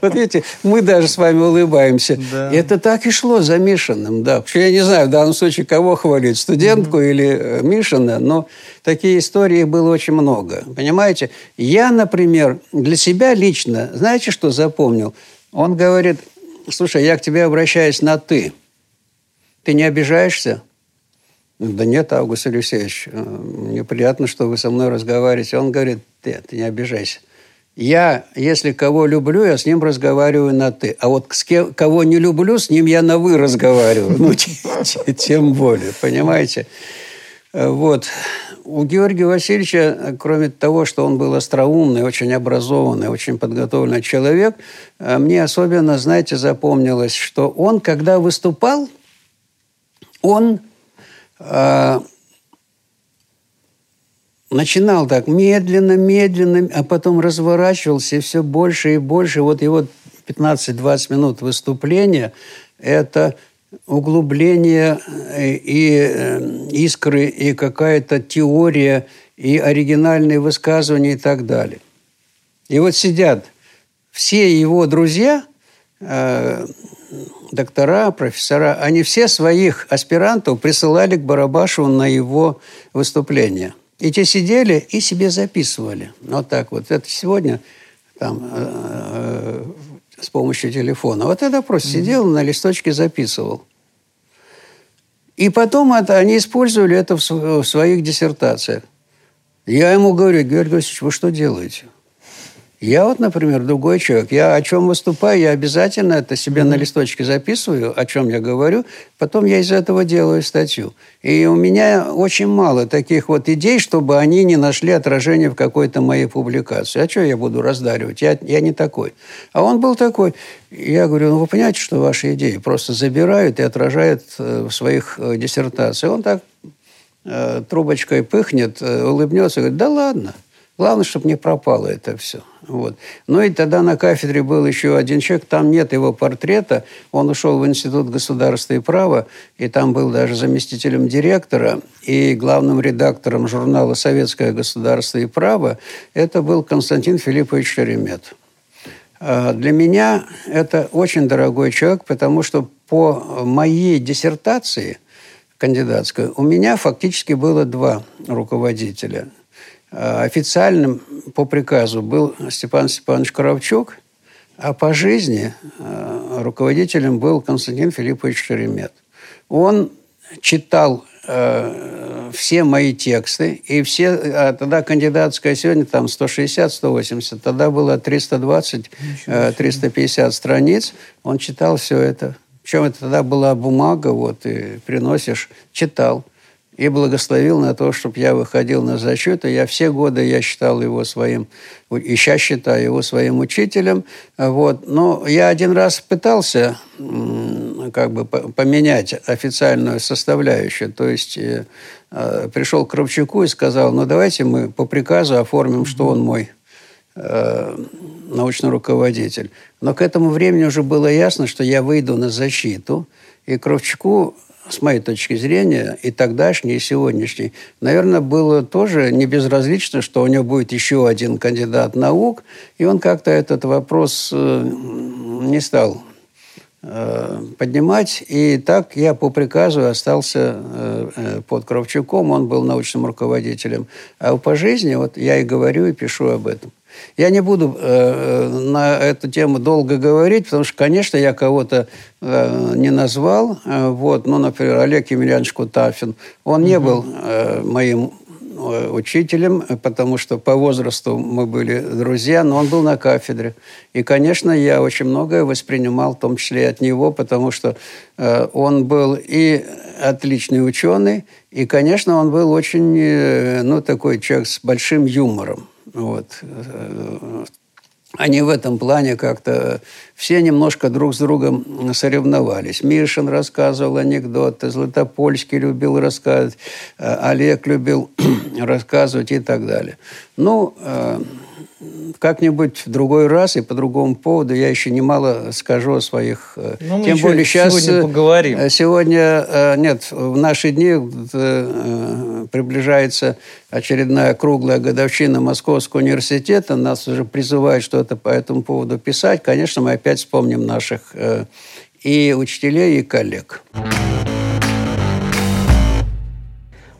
Вот видите, мы даже с вами улыбаемся. Это так и шло за Мишиным, да. Я не знаю в данном случае, кого хвалить, студентку или э, Мишина, но такие истории было очень много. Понимаете? Я, например, для себя лично, знаете, что запомнил? Он говорит, слушай, я к тебе обращаюсь на «ты». Ты не обижаешься? Да нет, Август Алексеевич, э, мне приятно, что вы со мной разговариваете. Он говорит, ты, ты не обижайся. Я, если кого люблю, я с ним разговариваю на «ты». А вот с кем, кого не люблю, с ним я на «вы» разговариваю. Ну, тем более, понимаете? Э, вот. У Георгия Васильевича, кроме того, что он был остроумный, очень образованный, очень подготовленный человек, э, мне особенно, знаете, запомнилось, что он, когда выступал, он э, начинал так медленно, медленно, а потом разворачивался и все больше и больше. Вот его 15-20 минут выступления – это углубление э, и э, искры, и какая-то теория, и оригинальные высказывания и так далее. И вот сидят все его друзья, э, доктора, профессора, они все своих аспирантов присылали к Барабашеву на его выступление. И те сидели и себе записывали. Вот так вот. Это сегодня там, с помощью телефона. Вот это просто mm-hmm. сидел, на листочке записывал. И потом это, они использовали это в, в своих диссертациях. Я ему говорю, Георгий Васильевич, вы что делаете? Я вот, например, другой человек. Я о чем выступаю, я обязательно это себе на листочке записываю, о чем я говорю. Потом я из этого делаю статью. И у меня очень мало таких вот идей, чтобы они не нашли отражения в какой-то моей публикации. А что я буду раздаривать? Я, я не такой. А он был такой. Я говорю, ну вы понимаете, что ваши идеи просто забирают и отражают э, в своих э, диссертациях. Он так э, трубочкой пыхнет, улыбнется и говорит, да ладно – Главное, чтобы не пропало это все. Вот. Ну и тогда на кафедре был еще один человек, там нет его портрета. Он ушел в Институт государства и права, и там был даже заместителем директора и главным редактором журнала «Советское государство и право». Это был Константин Филиппович Шеремет. А для меня это очень дорогой человек, потому что по моей диссертации кандидатской у меня фактически было два руководителя – официальным по приказу был Степан Степанович Коровчук, а по жизни э, руководителем был Константин Филиппович Шеремет. Он читал э, все мои тексты, и все, а тогда кандидатская сегодня там 160-180, тогда было 320, 350 страниц, он читал все это. Причем это тогда была бумага, вот, и приносишь, читал и благословил на то, чтобы я выходил на зачет. И я все годы я считал его своим, и сейчас считаю его своим учителем. Вот. Но я один раз пытался как бы поменять официальную составляющую. То есть э, э, пришел к Кравчуку и сказал, ну давайте мы по приказу оформим, что он мой э, научный руководитель. Но к этому времени уже было ясно, что я выйду на защиту. И Кравчуку с моей точки зрения, и тогдашний, и сегодняшний, наверное, было тоже не безразлично, что у него будет еще один кандидат наук, и он как-то этот вопрос э, не стал э, поднимать. И так я по приказу остался э, под Кравчуком, он был научным руководителем. А по жизни вот я и говорю, и пишу об этом. Я не буду э, на эту тему долго говорить, потому что, конечно, я кого-то э, не назвал. Э, вот, ну, например, Олег Емельянович Кутафин. Он не был э, моим э, учителем, потому что по возрасту мы были друзья, но он был на кафедре. И, конечно, я очень многое воспринимал, в том числе и от него, потому что э, он был и отличный ученый, и, конечно, он был очень, э, ну, такой человек с большим юмором. Вот. Они в этом плане как-то все немножко друг с другом соревновались. Мишин рассказывал анекдоты, Златопольский любил рассказывать, э, Олег любил рассказывать и так далее. Ну, э, как-нибудь в другой раз и по другому поводу я еще немало скажу о своих... Э, ну, Тем более сейчас... Сегодня поговорим. Сегодня, нет, в наши дни приближается очередная круглая годовщина Московского университета. Нас уже призывают что-то по этому поводу писать. Конечно, мы опять вспомним наших э, и учителей, и коллег.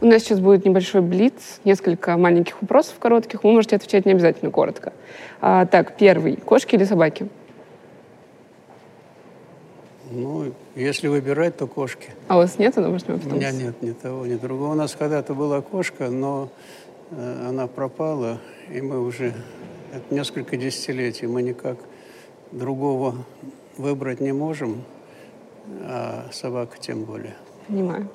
У нас сейчас будет небольшой блиц, несколько маленьких вопросов коротких. Вы можете отвечать не обязательно коротко. А, так, первый. Кошки или собаки? Ну, если выбирать, то кошки. А у вас нет домашнего питомца? У меня нет ни того, ни другого. У нас когда-то была кошка, но э, она пропала, и мы уже это несколько десятилетий мы никак другого выбрать не можем, а собака тем более. Понимаю.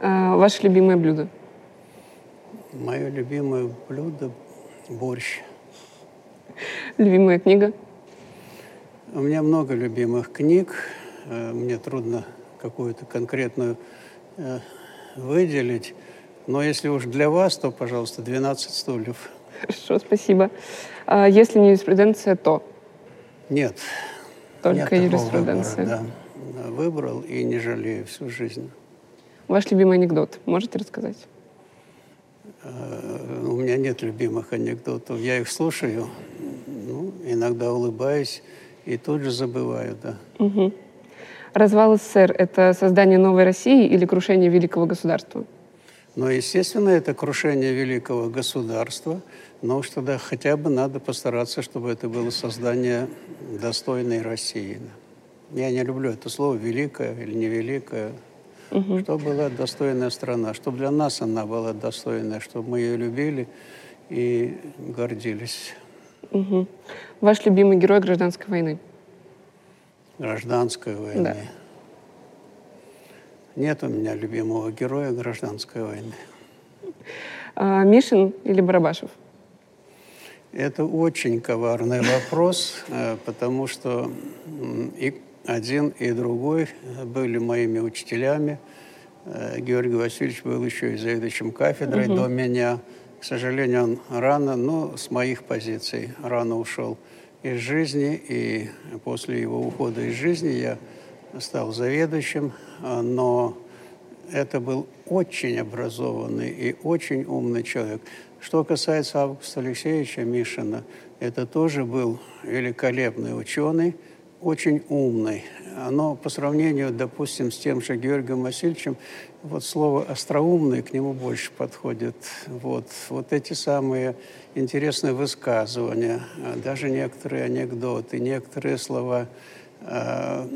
А, ваше любимое блюдо? Мое любимое блюдо – борщ. Любимая книга? У меня много любимых книг. Э, мне трудно какую-то конкретную э, выделить. Но если уж для вас, то, пожалуйста, «12 стульев». Хорошо, спасибо. А если не юриспруденция, то? Нет. Только Нет юриспруденция. Выбора, да. Выбрал и не жалею всю жизнь. Ваш любимый анекдот можете рассказать? Э, у меня нет любимых анекдотов. Я их слушаю, ну, иногда улыбаюсь и тут же забываю, да. Угу. Развал СССР – это создание новой России или крушение великого государства? Ну, естественно, это крушение великого государства, но уж тогда хотя бы надо постараться, чтобы это было создание достойной России. Я не люблю это слово «великая» или «невеликая». Угу. Чтобы была достойная страна, чтобы для нас она была достойная, чтобы мы ее любили и гордились. Угу. Ваш любимый герой гражданской войны? Гражданской войны? Да. Нет у меня любимого героя гражданской войны. А, Мишин или Барабашев? Это очень коварный вопрос, э, потому что и один, и другой были моими учителями. Э, Георгий Васильевич был еще и заведующим кафедрой угу. до меня. К сожалению, он рано, но с моих позиций рано ушел из жизни. И после его ухода из жизни я стал заведующим. А, но это был очень образованный и очень умный человек. Что касается Августа Алексеевича Мишина, это тоже был великолепный ученый, очень умный. Но по сравнению, допустим, с тем же Георгием Васильевичем, вот слово «остроумный» к нему больше подходит. Вот, вот эти самые интересные высказывания, даже некоторые анекдоты, некоторые слова, а,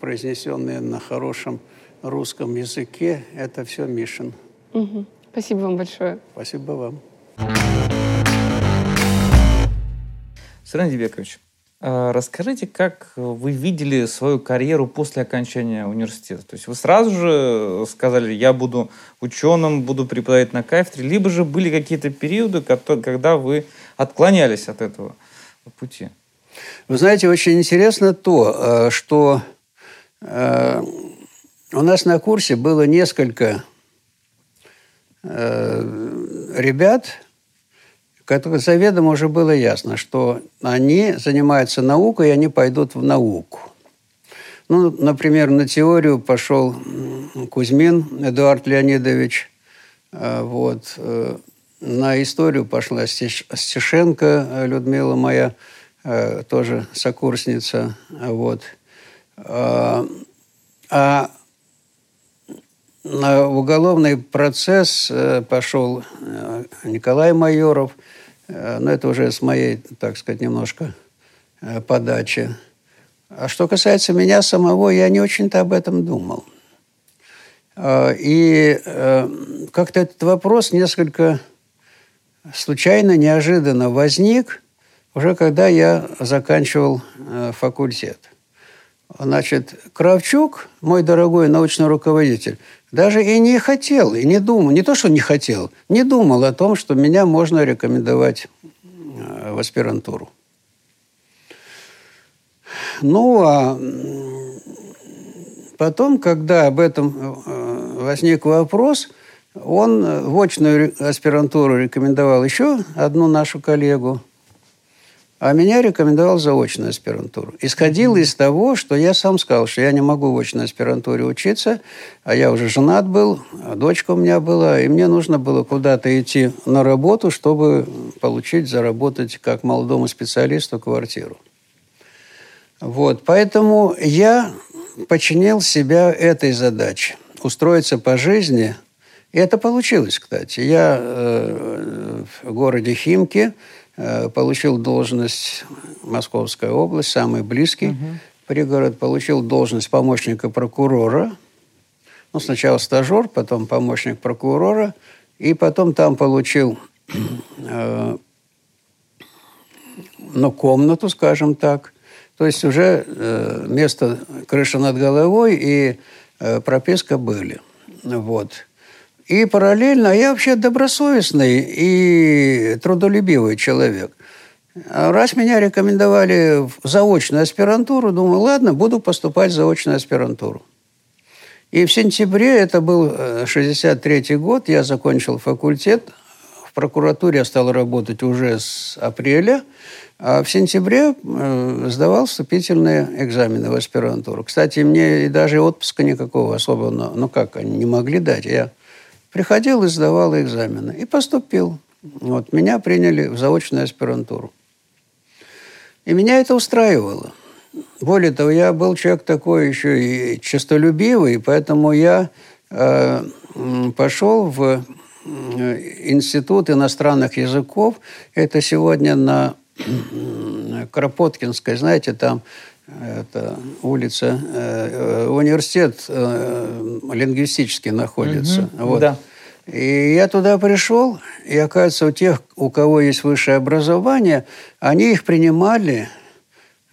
произнесенные на хорошем русском языке, это все Мишин. Угу. Спасибо вам большое. Спасибо вам. Саран Дебекович, а расскажите, как вы видели свою карьеру после окончания университета? То есть вы сразу же сказали, я буду ученым, буду преподавать на кафедре, либо же были какие-то периоды, когда вы отклонялись от этого пути? Вы знаете, очень интересно то, э, что э, у нас на курсе было несколько э, ребят, которых заведомо уже было ясно, что они занимаются наукой, и они пойдут в науку. Ну, например, на теорию пошел Кузьмин Эдуард Леонидович, э, вот. Э, на историю пошла Стешенко Людмила моя, э, тоже сокурсница, вот. А на уголовный процесс пошел Николай Майоров – Э, но это уже с моей, так сказать, немножко э, подачи. А что касается меня самого, я не очень-то об этом думал. Э, и как-то этот вопрос несколько случайно, неожиданно возник, уже когда я заканчивал факультет. Значит, Кравчук, мой дорогой научный руководитель, даже и не хотел, и не думал, не то, что не хотел, не думал о том, что меня можно рекомендовать э, в аспирантуру. Ну, а потом, когда об этом э, возник вопрос, он в очную аспирантуру рекомендовал еще одну нашу коллегу – а меня рекомендовал заочную аспирантуру. Исходил из того, что я сам сказал, что я не могу в очной аспирантуре учиться, а я уже женат был, а дочка у меня была, и мне нужно было куда-то идти на работу, чтобы получить, заработать как молодому специалисту квартиру. Вот, поэтому я подчинил себя этой задаче – устроиться по жизни. И это получилось, кстати. Я э, в городе Химки – получил должность Московская область, самый близкий угу. пригород, получил должность помощника прокурора. Ну, сначала стажер, потом помощник прокурора. И потом там получил э, ну, комнату, скажем так. То есть уже э, место крыша над головой и э, прописка были. Вот. И параллельно я вообще добросовестный и трудолюбивый человек. А раз меня рекомендовали в заочную аспирантуру, думаю, ладно, буду поступать в заочную аспирантуру. И в сентябре, это был 63 э, год, я закончил факультет. В прокуратуре я стал работать уже с апреля. А в сентябре э, сдавал вступительные экзамены в аспирантуру. Кстати, мне даже отпуска никакого особого, ну как, они не могли дать. Я приходил и сдавал экзамены. И поступил. Вот, меня приняли в заочную аспирантуру. И меня это устраивало. Более того, я был человек такой еще и честолюбивый, поэтому я э, пошел в Институт иностранных языков. Это сегодня на Кропоткинской, знаете, там это улица, э, университет э, лингвистический находится. Угу, вот. Да. И я туда пришел, и оказывается, у тех, у кого есть высшее образование, они их принимали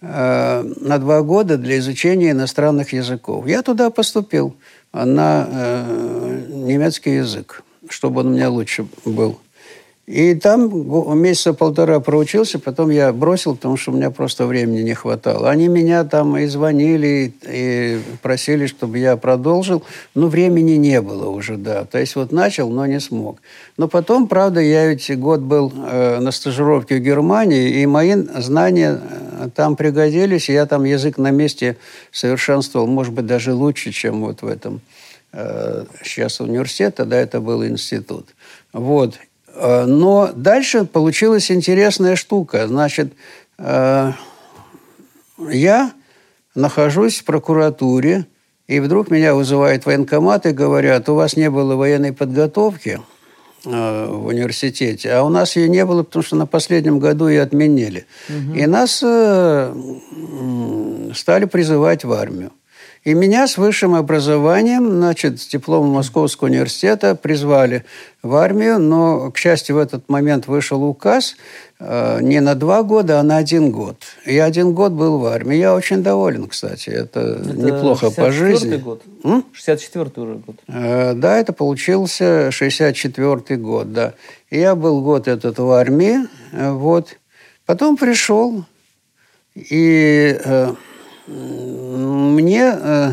э, на два года для изучения иностранных языков. Я туда поступил на э, немецкий язык, чтобы он у меня лучше был. И там месяца полтора проучился, потом я бросил, потому что у меня просто времени не хватало. Они меня там и звонили, и просили, чтобы я продолжил, но времени не было уже, да. То есть вот начал, но не смог. Но потом, правда, я ведь год был э, на стажировке в Германии, и мои знания э, там пригодились, и я там язык на месте совершенствовал, может быть, даже лучше, чем вот в этом э, сейчас университет, тогда это был институт. Вот. Э, но дальше получилась интересная штука. Значит, э, я нахожусь в прокуратуре, и вдруг меня вызывают военкомат и говорят, у вас не было военной подготовки э, в университете, а у нас ее не было, потому что на последнем году ее отменили. Угу. И нас стали призывать в армию. И меня с высшим образованием, значит, с дипломом Московского университета призвали в армию, но, к счастью, в этот момент вышел указ э, не на два года, а на один год. Я один год был в армии. Я очень доволен, кстати. Это, это неплохо по жизни. год? М? 64-й уже год. Э, да, это получился 64-й год, да. И я был год этот в армии, э, вот. Потом пришел, и... Э, мне, э,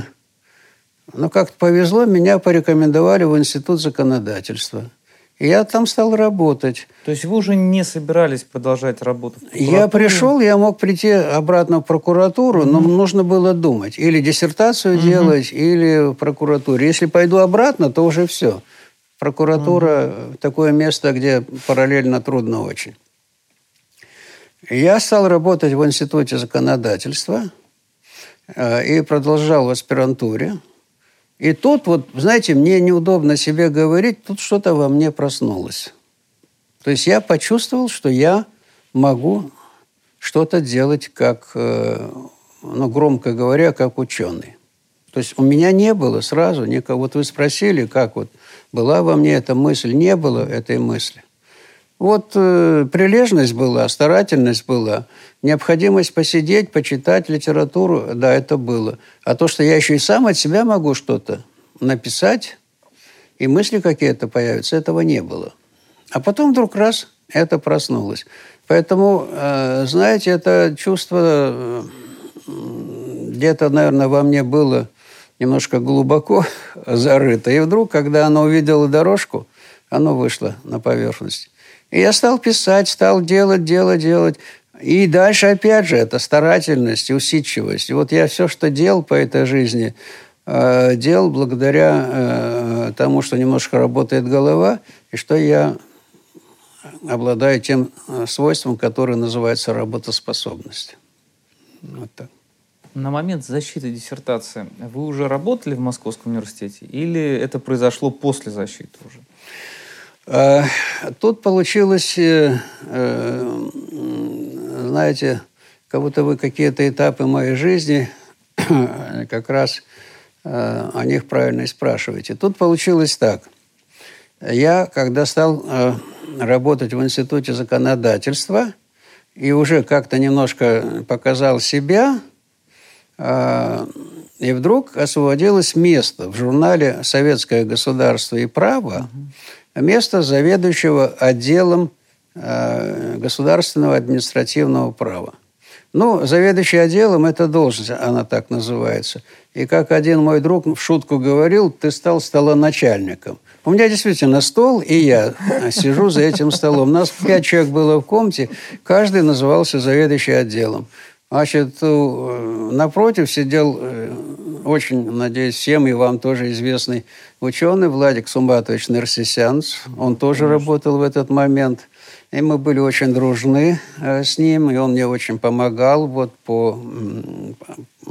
ну, как-то повезло, меня порекомендовали в Институт законодательства. И я там стал работать. То есть вы уже не собирались продолжать работу в Я пришел, я мог прийти обратно в прокуратуру, mm-hmm. но нужно было думать. Или диссертацию mm-hmm. делать, или в прокуратуре. Если пойду обратно, то уже все. Прокуратура mm-hmm. такое место, где параллельно трудно очень. Я стал работать в Институте законодательства – и продолжал в аспирантуре. И тут вот, знаете, мне неудобно себе говорить, тут что-то во мне проснулось. То есть я почувствовал, что я могу что-то делать как, э, ну, громко говоря, как ученый. То есть у меня не было сразу никого. Вот вы спросили, как вот была во мне эта мысль, не было этой мысли. Вот э, прилежность была, старательность была, необходимость посидеть, почитать литературу, да, это было. А то, что я еще и сам от себя могу что-то написать, и мысли какие-то появятся, этого не было. А потом вдруг раз это проснулось. Поэтому, э, знаете, это чувство э, где-то, наверное, во мне было немножко глубоко зарыто. И вдруг, когда оно увидело дорожку, оно вышло на поверхность. И я стал писать, стал делать, делать, делать. И дальше, опять же, это старательность усидчивость. И вот я все, что делал по этой жизни, э, делал благодаря э, тому, что немножко работает голова, и что я обладаю тем э, свойством, которое называется работоспособность. Вот так. На момент защиты диссертации вы уже работали в Московском университете или это произошло после защиты уже? А, тут получилось, э, э, знаете, как будто бы какие-то этапы моей жизни как раз э, о них правильно и спрашиваете. Тут получилось так. Я, когда стал э, работать в Институте законодательства и уже как-то немножко показал себя, э, и вдруг освободилось место в журнале «Советское государство и право», место заведующего отделом э, государственного административного права. Ну, заведующий отделом – это должность, она так называется. И как один мой друг в шутку говорил, ты стал столоначальником. У меня действительно стол, и я сижу за этим столом. У нас пять человек было в комнате, каждый назывался заведующий отделом. Значит, э, напротив сидел э, очень, надеюсь, всем и вам тоже известный ученый Владик Сумбатович Нерсисянц. Он тоже Конечно. работал в этот момент. И мы были очень дружны э, с ним, и он мне очень помогал вот по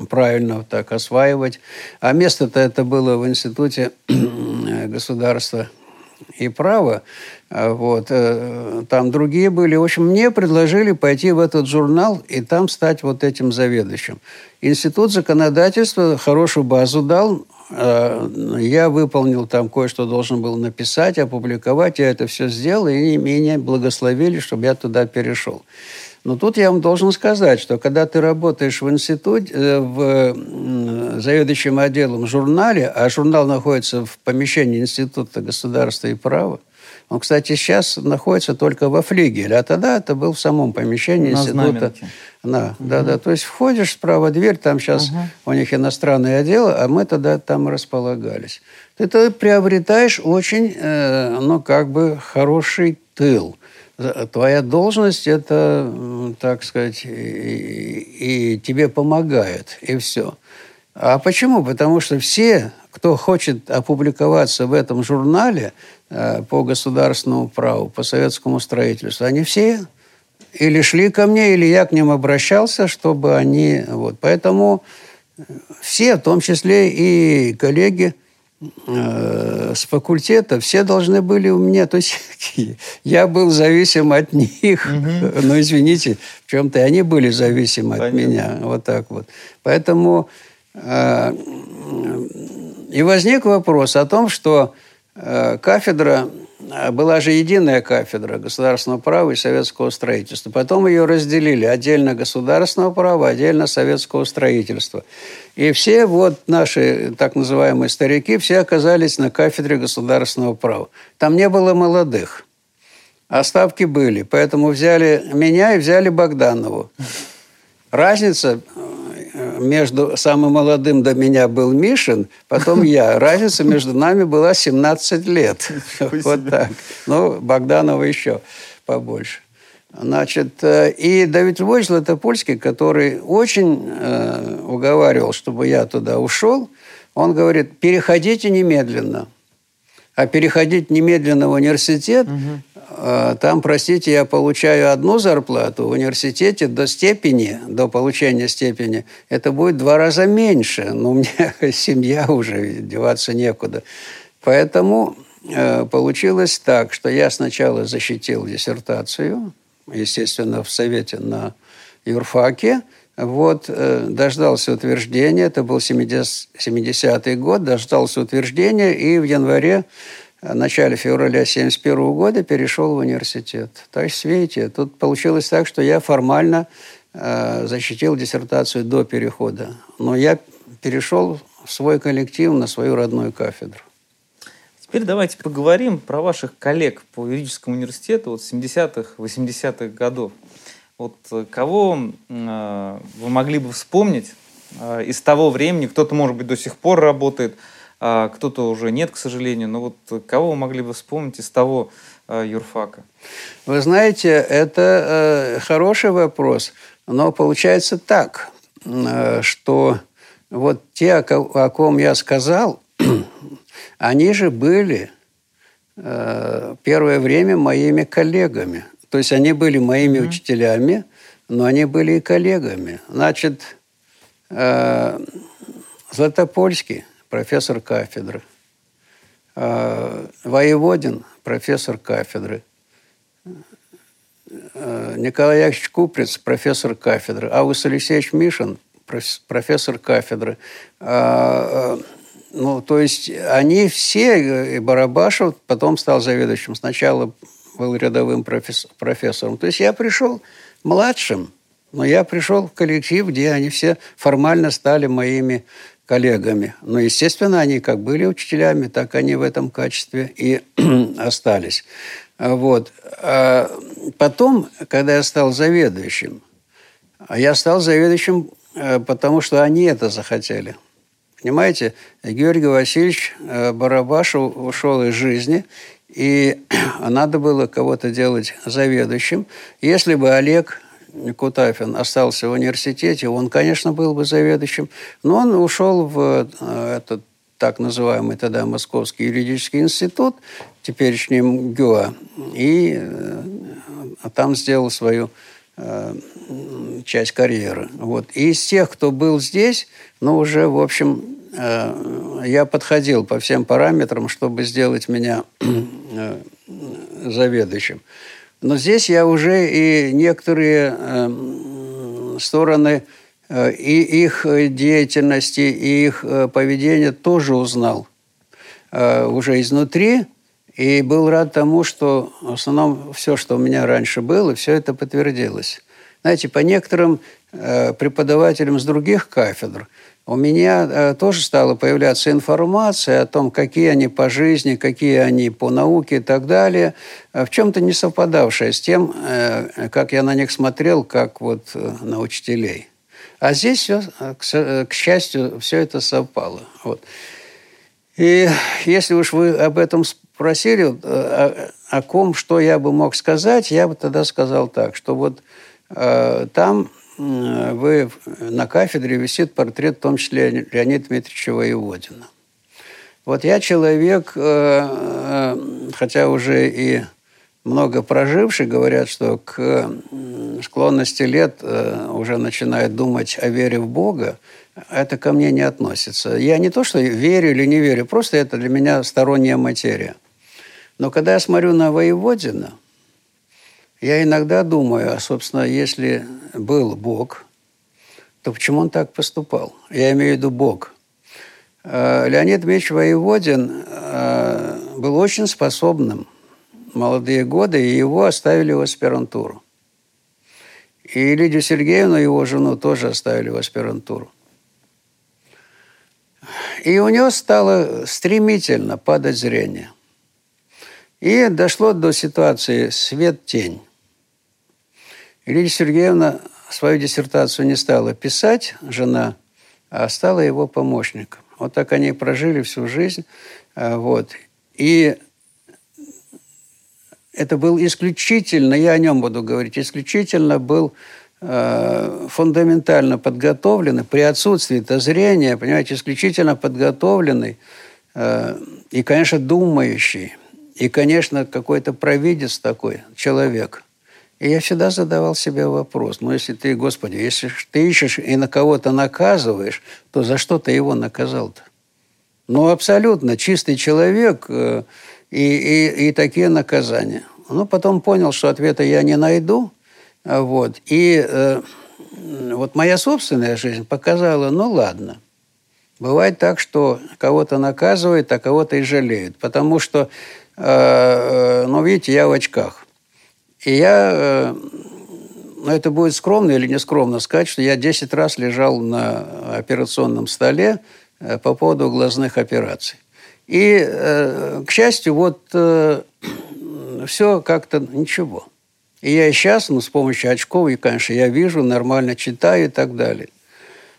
правильно так осваивать. А место-то это было в Институте государства и права. А вот. Э, там другие были. В общем, мне предложили пойти в этот журнал и там стать вот этим заведующим. Институт законодательства хорошую базу дал, Э, я выполнил там кое-что должен был написать, опубликовать. Я это все сделал, и меня благословили, чтобы я туда перешел. Но тут я вам должен сказать, что когда ты работаешь в институте, э, в заведующем отделом журнале, а журнал находится в помещении Института государства и права, он, кстати, сейчас находится только во флигеле, а тогда это был в самом помещении На института. Знаменке. Да, угу. да, да. То есть входишь справа дверь, там сейчас угу. у них иностранное отдел, а мы тогда там располагались. Ты, ты приобретаешь очень, э, ну, как бы хороший тыл. Твоя должность это, так сказать, и, и тебе помогает, и все. А почему? Потому что все, кто хочет опубликоваться в этом журнале э, по государственному праву, по советскому строительству, они все или шли ко мне, или я к ним обращался, чтобы они... Вот. Поэтому все, в том числе и коллеги э, с факультета, все должны были у меня... То есть я был зависим от них. Угу. Ну, извините, в чем-то они были зависимы Понятно. от меня. Вот так вот. Поэтому Э, и возник вопрос о том, что э, кафедра э, была же единая кафедра государственного права и советского строительства. Потом ее разделили. Отдельно государственного права, отдельно советского строительства. И все вот наши так называемые старики, все оказались на кафедре государственного права. Там не было молодых. А ставки были. Поэтому взяли меня и взяли Богданову. Разница между самым молодым до меня был Мишин, потом я. Разница между нами была 17 лет. Вот так. Ну, Богданова еще побольше. Значит, э, и Давид Львович Златопольский, который очень э, уговаривал, чтобы я туда ушел, он говорит, переходите немедленно. А переходить немедленно в университет угу. А, там, простите, я получаю одну зарплату, в университете до степени, до получения степени, это будет два раза меньше. Но у меня семья уже, деваться некуда. Поэтому э, получилось так, что я сначала защитил диссертацию, естественно, в Совете на юрфаке, вот, э, дождался утверждения, это был 70-й год, дождался утверждения, и в январе в начале февраля 1971 года перешел в университет. То есть, видите, тут получилось так, что я формально э, защитил диссертацию до перехода. Но я перешел в свой коллектив на свою родную кафедру. Теперь давайте поговорим про ваших коллег по юридическому университету вот 70-х, 80-х годов. Вот э, кого э, вы могли бы вспомнить э, из того времени, кто-то, может быть, до сих пор работает, а кто-то уже нет, к сожалению. Но вот кого вы могли бы вспомнить из того э, юрфака? Вы знаете, это э, хороший вопрос, но получается так, э, что вот те, о, о ком я сказал, они же были э, первое время моими коллегами. То есть они были моими mm-hmm. учителями, но они были и коллегами. Значит, э, Златопольский, профессор кафедры. А, Воеводин, профессор кафедры. А, Николай Яковлевич Куприц, профессор кафедры. Август Алексеевич Мишин, профессор кафедры. А, э, ну, то есть они все, и Барабашев потом стал заведующим. Сначала был рядовым профессором. То есть я пришел младшим, но я пришел в коллектив, где они все формально стали моими коллегами. Но, естественно, они как были учителями, так они в этом качестве и остались. Вот. А потом, когда я стал заведующим, я стал заведующим, э, потому что они это захотели. Понимаете, Георгий Васильевич э, Барабашев ушел из жизни, и надо было кого-то делать заведующим. Если бы Олег Кутафин остался в университете, он, конечно, был бы заведующим, но он ушел в э, этот так называемый тогда Московский юридический институт, теперешний МГУА, и э, там сделал свою э, часть карьеры. Вот. И из тех, кто был здесь, ну, уже, в общем, я подходил по всем параметрам, чтобы сделать меня заведующим. Но здесь я уже и некоторые э, стороны э, и их деятельности, и их э, поведения тоже узнал э, уже изнутри. И был рад тому, что в основном все, что у меня раньше было, все это подтвердилось. Знаете, по некоторым э, преподавателям с других кафедр – у меня э, тоже стала появляться информация о том, какие они по жизни, какие они по науке и так далее, э, в чем-то не совпадавшая с тем, э, как я на них смотрел, как вот на учителей. А здесь все, к счастью, все это совпало. Вот. И если уж вы об этом спросили, о, о ком, что я бы мог сказать, я бы тогда сказал так, что вот э, там вы, на кафедре висит портрет, в том числе Леонида Дмитриевича Воеводина. Вот я человек, э, э, хотя уже и много проживший, говорят, что к склонности лет э, уже начинает думать о вере в Бога, это ко мне не относится. Я не то, что верю или не верю, просто это для меня сторонняя материя. Но когда я смотрю на Воеводина – я иногда думаю, а, собственно, если был Бог, то почему он так поступал? Я имею в виду Бог. А, Леонид Ильич Воеводин а, был очень способным молодые годы, и его оставили в аспирантуру. И Лидию Сергеевну, его жену, тоже оставили в аспирантуру. И у него стало стремительно падать зрение. И дошло до ситуации свет-тень. Лидия Сергеевна свою диссертацию не стала писать, жена, а стала его помощником. Вот так они прожили всю жизнь. А, вот. И это был исключительно, я о нем буду говорить, исключительно был э, фундаментально подготовленный, при отсутствии это зрения, понимаете, исключительно подготовленный э, и, конечно, думающий, и, конечно, какой-то провидец такой человек – и я всегда задавал себе вопрос, ну если ты, Господи, если ты ищешь и на кого-то наказываешь, то за что ты его наказал-то? Ну, абсолютно чистый человек э, и, и, и такие наказания. Ну, потом понял, что ответа я не найду. Вот. И э, вот моя собственная жизнь показала, ну ладно, бывает так, что кого-то наказывают, а кого-то и жалеют. Потому что, э, э ну, видите, я в очках. И я, э, ну это будет скромно или не скромно сказать, что я 10 раз лежал на операционном столе э, по поводу глазных операций. И, э, к счастью, вот все как-то ничего. И я сейчас, ну, с помощью очков, и, конечно, я вижу, нормально читаю и так далее.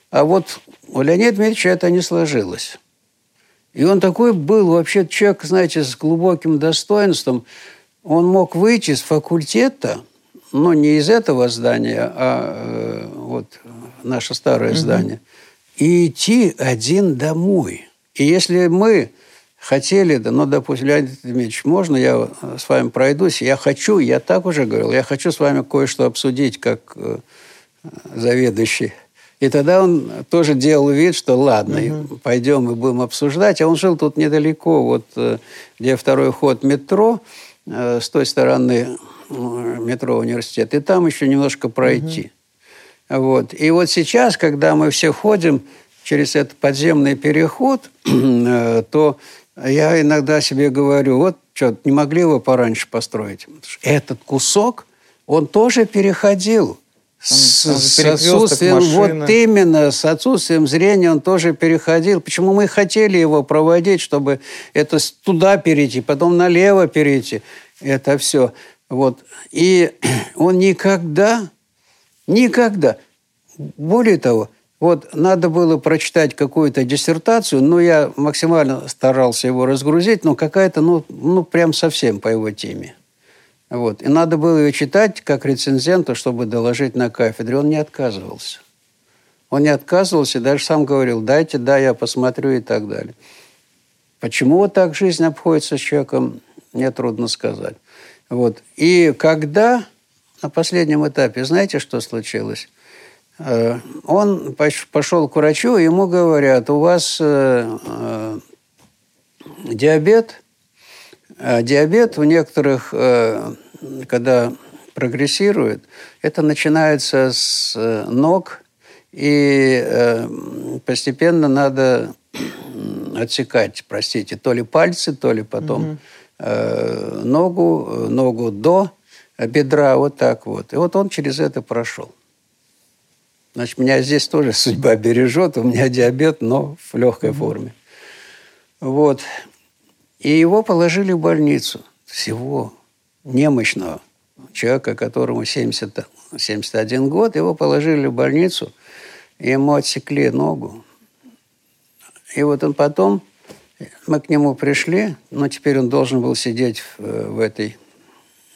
А вот у Леонида Дмитриевича это не сложилось. И он такой был вообще человек, знаете, с глубоким достоинством – он мог выйти с факультета, но не из этого здания, а э, вот наше старое угу. здание, и идти один домой. И если мы хотели, да, ну, допустим, Леонид Дмитриевич, можно я с вами пройдусь? Я хочу, я так уже говорил, я хочу с вами кое-что обсудить, как э, заведующий. И тогда он тоже делал вид, что ладно, угу. пойдем и будем обсуждать. А он жил тут недалеко, вот э, где второй ход метро. Э, с той стороны метро университет, и там еще немножко пройти. Вот. И вот сейчас, когда мы все ходим через этот подземный переход, э, то я иногда себе говорю, вот что, не могли его пораньше построить? Этот кусок, он тоже переходил. С, с отсутствием, вот именно, с отсутствием зрения он тоже переходил. Почему мы хотели его проводить, чтобы это туда перейти, потом налево перейти, это все. Вот. И он никогда, никогда, более того, вот надо было прочитать какую-то диссертацию, но я максимально старался его разгрузить, но какая-то, ну, ну прям совсем по его теме. Вот. И надо было ее читать как рецензенту, чтобы доложить на кафедре. Он не отказывался. Он не отказывался, даже сам говорил, дайте, да, я посмотрю и так далее. Почему вот так жизнь обходится с человеком, мне трудно сказать. Вот. И когда на последнем этапе, знаете, что случилось? Э, он пошел к врачу, ему говорят, у вас э, э, диабет, диабет у некоторых, когда прогрессирует, это начинается с ног, и постепенно надо отсекать, простите, то ли пальцы, то ли потом угу. ногу, ногу до бедра, вот так вот. И вот он через это прошел. Значит, меня здесь тоже судьба бережет. У меня диабет, но в легкой форме. Вот. И его положили в больницу. Всего немощного человека, которому 70, 71 год, его положили в больницу, ему отсекли ногу. И вот он потом, мы к нему пришли, но теперь он должен был сидеть в, в этой,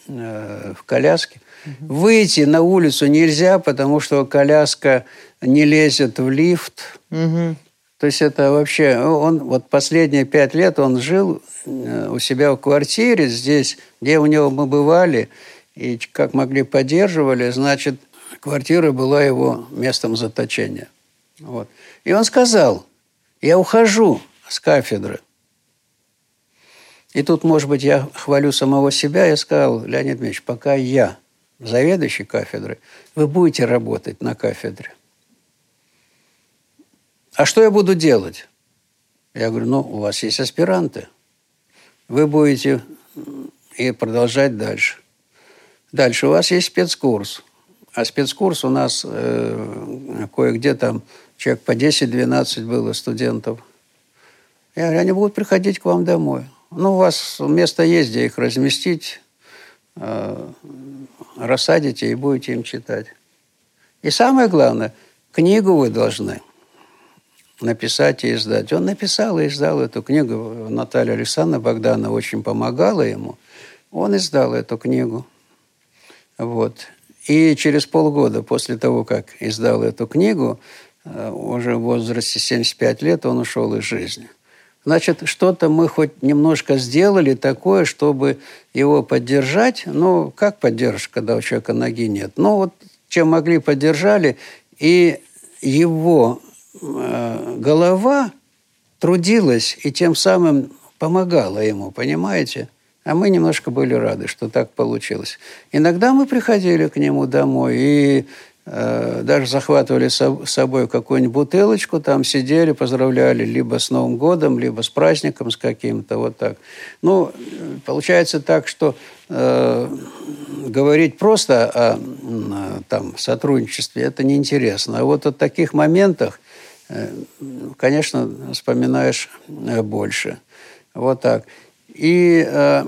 э, в коляске. Выйти на улицу нельзя, потому что коляска не лезет в лифт. Угу. То есть это вообще... Он вот последние пять лет он жил э, у себя в квартире здесь, где у него мы бывали, и как могли поддерживали, значит, квартира была его местом заточения. Вот. И он сказал, я ухожу с кафедры. И тут, может быть, я хвалю самого себя, я сказал, Леонид Ильич, пока я заведующий кафедры, вы будете работать на кафедре. А что я буду делать? Я говорю, ну, у вас есть аспиранты. Вы будете и продолжать дальше. Дальше у вас есть спецкурс. А спецкурс у нас э, кое-где там человек по 10-12 было студентов. Я говорю, они будут приходить к вам домой. Ну, у вас место есть, где их разместить. Э, рассадите и будете им читать. И самое главное, книгу вы должны написать и издать. Он написал и издал эту книгу. Наталья Александровна Богдана очень помогала ему. Он издал эту книгу. Вот. И через полгода после того, как издал эту книгу, э, уже в возрасте 75 лет он ушел из жизни. Значит, что-то мы хоть немножко сделали такое, чтобы его поддержать. Ну, как поддержка, когда у человека ноги нет? Ну, вот чем могли, поддержали. И его голова трудилась и тем самым помогала ему, понимаете? А мы немножко были рады, что так получилось. Иногда мы приходили к нему домой, и Э, даже захватывали с собой какую-нибудь бутылочку, там сидели, поздравляли либо с Новым годом, либо с праздником с каким-то, вот так. Ну, получается так, что э, говорить просто о там, сотрудничестве, это неинтересно. А вот о таких моментах, э, конечно, вспоминаешь э, больше. Вот так. И э,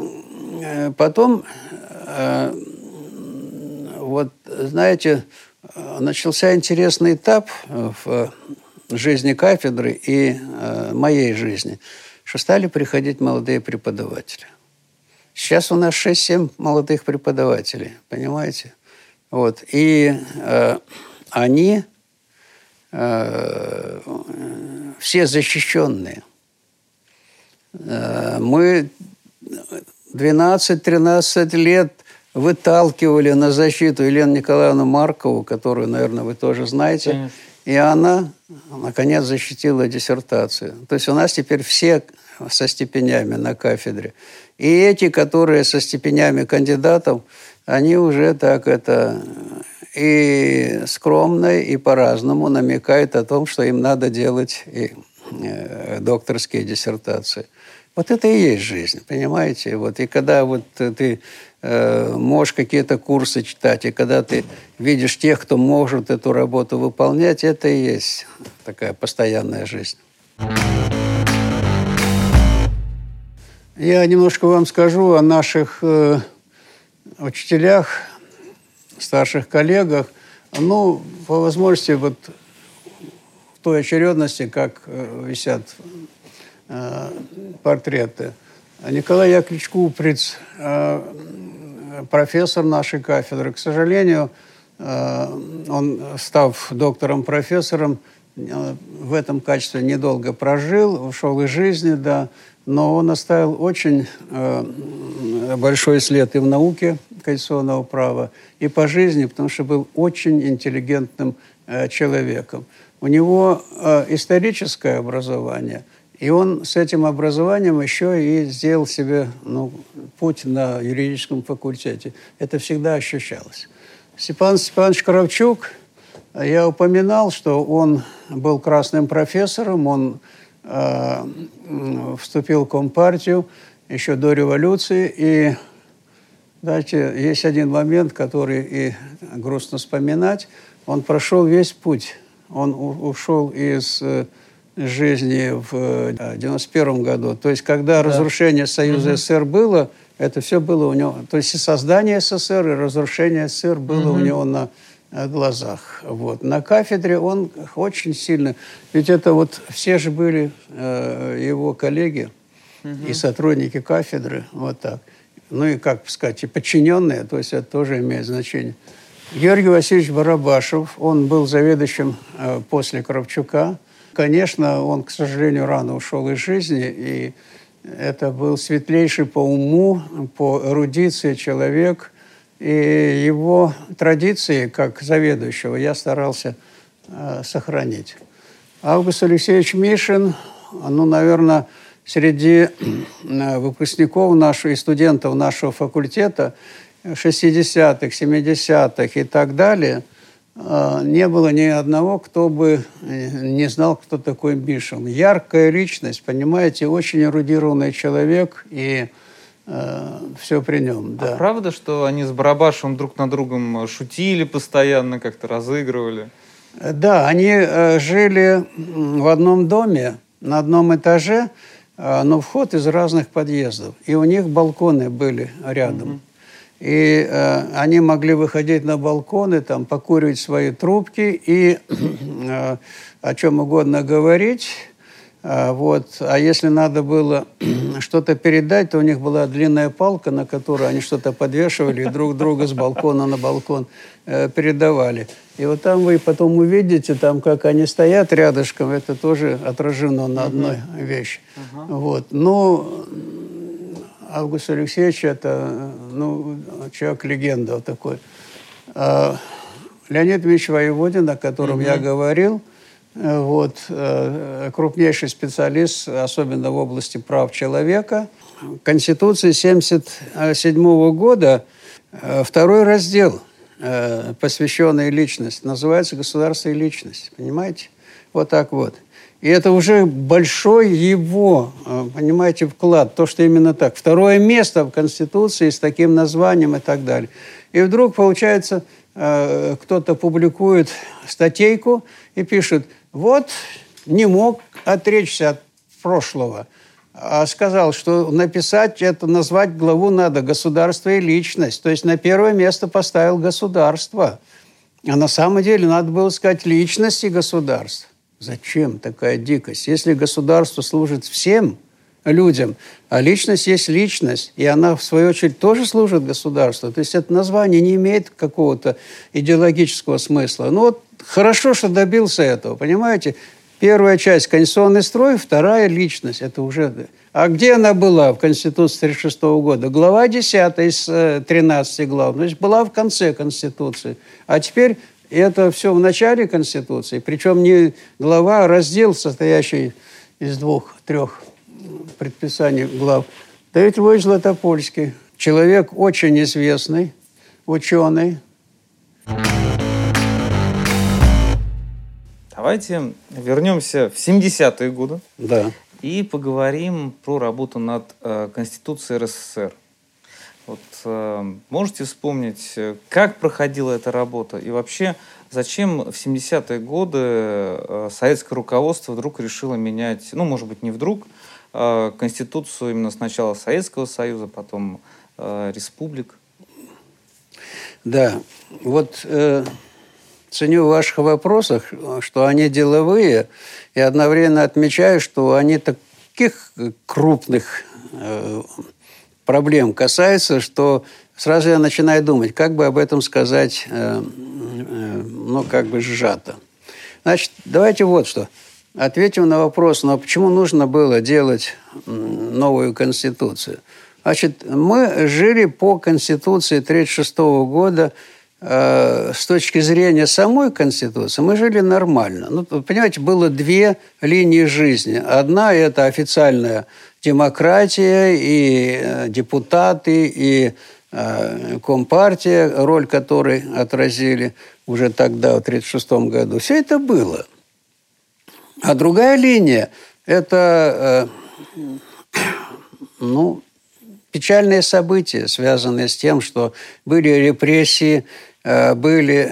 э потом, вот, знаете, начался интересный этап в жизни кафедры и моей жизни, что стали приходить молодые преподаватели. Сейчас у нас 6-7 молодых преподавателей, понимаете? Вот. И э, они все защищенные. Э, мы 12-13 лет выталкивали на защиту Елену Николаевну Маркову, которую, наверное, вы тоже знаете. Конечно. И она, наконец, защитила диссертацию. То есть у нас теперь все со степенями на кафедре. И эти, которые со степенями кандидатов, они уже так это и скромно, и по-разному намекают о том, что им надо делать и э, докторские диссертации. Вот это и есть жизнь, понимаете? Вот, и когда вот ты э, можешь какие-то курсы читать, и когда ты видишь тех, кто может эту работу выполнять, это и есть такая постоянная жизнь. Я немножко вам скажу о наших э, учителях, старших коллегах. Ну, по возможности, вот в той очередности, как э, висят Э, портреты. Николай Яковлевич Куприц, э, профессор нашей кафедры, к сожалению, э, он, став доктором-профессором, в этом качестве недолго прожил, ушел из жизни, да, но он оставил очень большой след и в науке конституционного права, и по жизни, потому что был очень интеллигентным человеком. У него историческое образование – и он с этим образованием еще и сделал себе ну, путь на юридическом факультете. Это всегда ощущалось. Степан Степанович Кравчук, я упоминал, что он был красным профессором, он э, вступил в Компартию еще до революции. И, знаете, есть один момент, который и грустно вспоминать. Он прошел весь путь. Он ушел из э, жизни в 91 э, году. То есть, когда да. разрушение Союза угу. СССР было, это все было у него... То есть, и создание СССР, и разрушение СССР было угу. у него на э, глазах. Вот. На кафедре он очень сильно... Ведь это вот все же были э, его коллеги угу. и сотрудники кафедры, вот так. Ну и, как сказать, и подчиненные, то есть это тоже имеет значение. Георгий Васильевич Барабашев, он был заведующим э, после Кравчука, Конечно, он, к сожалению, рано ушел из жизни, и это был светлейший по уму, по эрудиции человек, и его традиции, как заведующего, я старался э, сохранить. Август Алексеевич Мишин, ну, наверное, среди э, выпускников нашего и студентов нашего факультета 60-х, 70-х и так далее – а, не было ни одного, кто бы э, не знал, кто такой Бишин. Яркая личность, понимаете, очень эрудированный человек, и э, все при нем. Да. А правда, что они с Барабашем друг на другом шутили постоянно, как-то разыгрывали? Да, они э, жили в одном доме, на одном этаже, э, но вход из разных подъездов. И у них балконы были рядом. Угу. И э, они могли выходить на балконы, там, покуривать свои трубки и э, о чем угодно говорить. А, вот. А если надо было что-то передать, то у них была длинная палка, на которую они что-то подвешивали и друг друга с балкона на балкон э, передавали. И вот там вы потом увидите, там, как они стоят рядышком, это тоже отражено на одной вещи. Вот. Но Август Алексеевич – это ну, человек-легенда такой. А Леонид Ильич Воеводин, о котором я говорил, вот, э, крупнейший специалист, особенно в области прав человека. Конституции 1977 года э, второй раздел, посвященный личности, называется «Государство и личность». Понимаете? Вот так вот. И это уже большой его, э, понимаете, вклад, то, что именно так. Второе место в Конституции с таким названием и так далее. И вдруг, получается, э, кто-то публикует статейку и пишет, вот не мог отречься от прошлого, а сказал, что написать это, назвать главу надо «Государство и личность». То есть на первое место поставил государство. А на самом деле надо было сказать «личность и государство». Зачем такая дикость? Если государство служит всем людям, а личность есть личность, и она, в свою очередь, тоже служит государству, то есть это название не имеет какого-то идеологического смысла. Ну вот хорошо, что добился этого, понимаете? Первая часть – конституционный строй, вторая – личность. Это уже... А где она была в Конституции 1936 года? Глава 10 из 13 э, глав. Значит, была в конце Конституции. А теперь это все в начале Конституции, причем не глава, а раздел, состоящий из двух-трех предписаний глав. Давид Львович Златопольский, человек очень известный, ученый. Давайте вернемся в 70-е годы. Да. И поговорим про работу над э, Конституцией РСФСР. Вот, э, можете вспомнить, э, как проходила эта работа и вообще зачем в 70-е годы э, советское руководство вдруг решило менять, ну, может быть, не вдруг, Конституцию именно сначала Советского Союза, потом э, республик? Да, вот э, ценю в ваших вопросах, что они деловые, и одновременно отмечаю, что они таких крупных э, проблем касаются, что сразу я начинаю думать, как бы об этом сказать, э, э, ну, как бы сжато. Значит, давайте вот что. Ответим на вопрос, но почему нужно было делать новую Конституцию? Значит, мы жили по Конституции 1936 года э, с точки зрения самой Конституции, мы жили нормально. Ну, понимаете, было две линии жизни. Одна – это официальная демократия и э, депутаты, и э, Компартия, роль которой отразили уже тогда, в 1936 году. Все это было. А другая линия – это э, ну, печальные события, связанные с тем, что были репрессии, были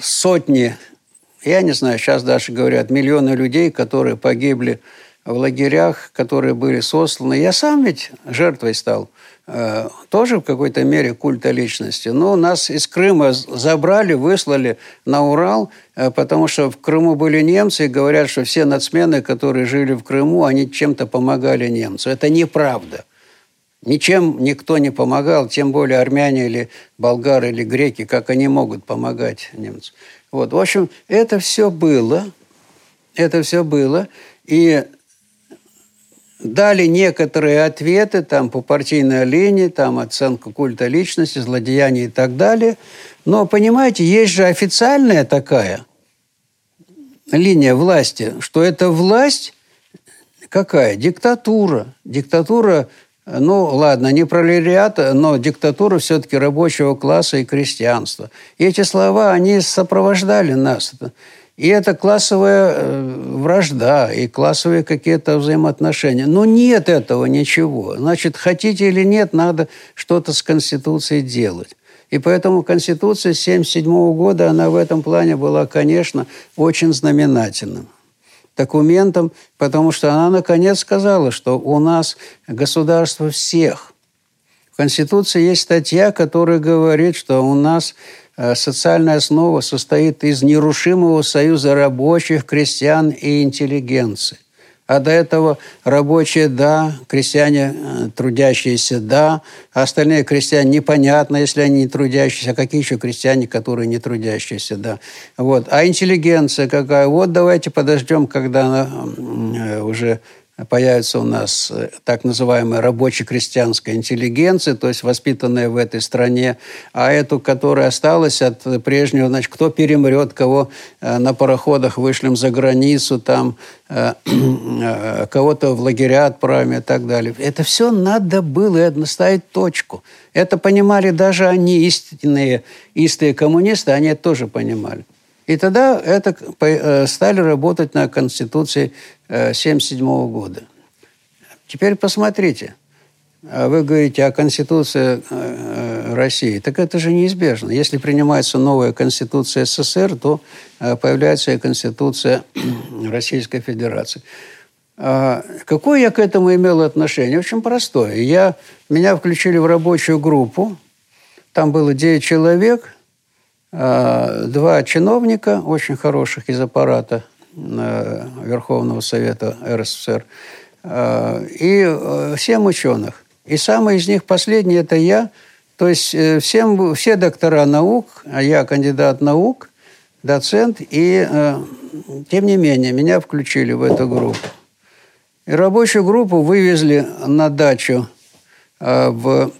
сотни я не знаю, сейчас даже говорят, миллионы людей, которые погибли в лагерях, которые были сосланы. Я сам ведь жертвой стал. Э, тоже в какой-то мере культа личности. Но нас из Крыма забрали, выслали на Урал, э, потому что в Крыму были немцы, и говорят, что все нацмены, которые жили в Крыму, они чем-то помогали немцу. Это неправда. Ничем никто не помогал, тем более армяне или болгары или греки, как они могут помогать немцам. Вот, в общем, это все было, это все было, и дали некоторые ответы там по партийной линии, там оценка культа личности, злодеяний и так далее. Но, понимаете, есть же официальная такая линия власти, что это власть какая? Диктатура. Диктатура ну, ладно, не пролетариат, но диктатура все-таки рабочего класса и крестьянства. И эти слова, они сопровождали нас. И это классовая э, вражда, и классовые какие-то взаимоотношения. Но нет этого ничего. Значит, хотите или нет, надо что-то с Конституцией делать. И поэтому Конституция 1977 года, она в этом плане была, конечно, очень знаменательным документом, потому что она наконец сказала, что у нас государство всех. В Конституции есть статья, которая говорит, что у нас социальная основа состоит из нерушимого союза рабочих, крестьян и интеллигенции. А до этого рабочие – да, крестьяне э, трудящиеся – да, а остальные крестьяне непонятно, если они не трудящиеся, а какие еще крестьяне, которые не трудящиеся, да. Вот. А интеллигенция какая? Вот давайте подождем, когда она э, уже появится у нас э, так называемая рабоче-крестьянская интеллигенция, то есть воспитанная в этой стране, а эту, которая осталась от прежнего, значит, кто перемрет, кого э, на пароходах вышлем за границу, там, э, кого-то в лагеря отправим и так далее. Это все надо было наставить точку. Это понимали даже они, истинные, истые коммунисты, они это тоже понимали. И тогда это стали работать на Конституции 1977 э, года. Теперь посмотрите. А вы говорите о Конституции э, России. Так это же неизбежно. Если принимается новая Конституция СССР, то появляется и Конституция Российской Федерации. А какое я к этому имел отношение? Очень простое. Я, меня включили в рабочую группу. Там было 9 человек – а, два чиновника, очень хороших из аппарата э, Верховного Совета РСФСР, а, и э, семь ученых. И самый из них последний – это я. То есть э, всем, все доктора наук, а я кандидат наук, доцент, и тем не менее меня включили в эту группу. И рабочую группу вывезли на дачу в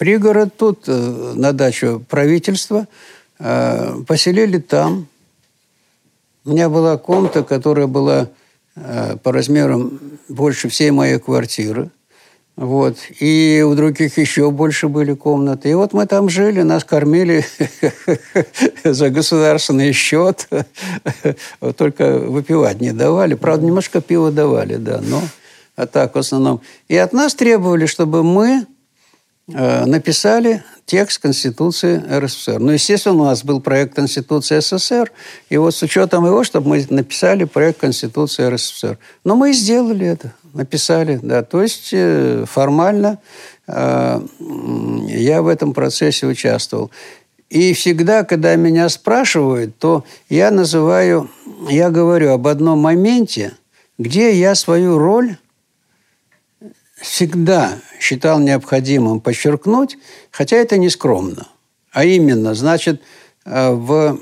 пригород тут, э, на дачу правительства, э, поселили там. У меня была комната, которая была э, по размерам больше всей моей квартиры. Вот. И у других еще больше были комнаты. И вот мы там жили, нас кормили за государственный счет. Только выпивать не давали. Правда, немножко пива давали, да, но а так в основном. И от нас требовали, чтобы мы э, написали текст Конституции РСФСР. Ну, естественно, у нас был проект Конституции СССР, и вот с учетом его, чтобы мы написали проект Конституции РСФСР. Но мы и сделали это, написали, да. То есть э, формально э, я в этом процессе участвовал. И всегда, когда меня спрашивают, то я называю, я говорю об одном моменте, где я свою роль всегда считал необходимым подчеркнуть, хотя это не скромно. А именно, значит, э, в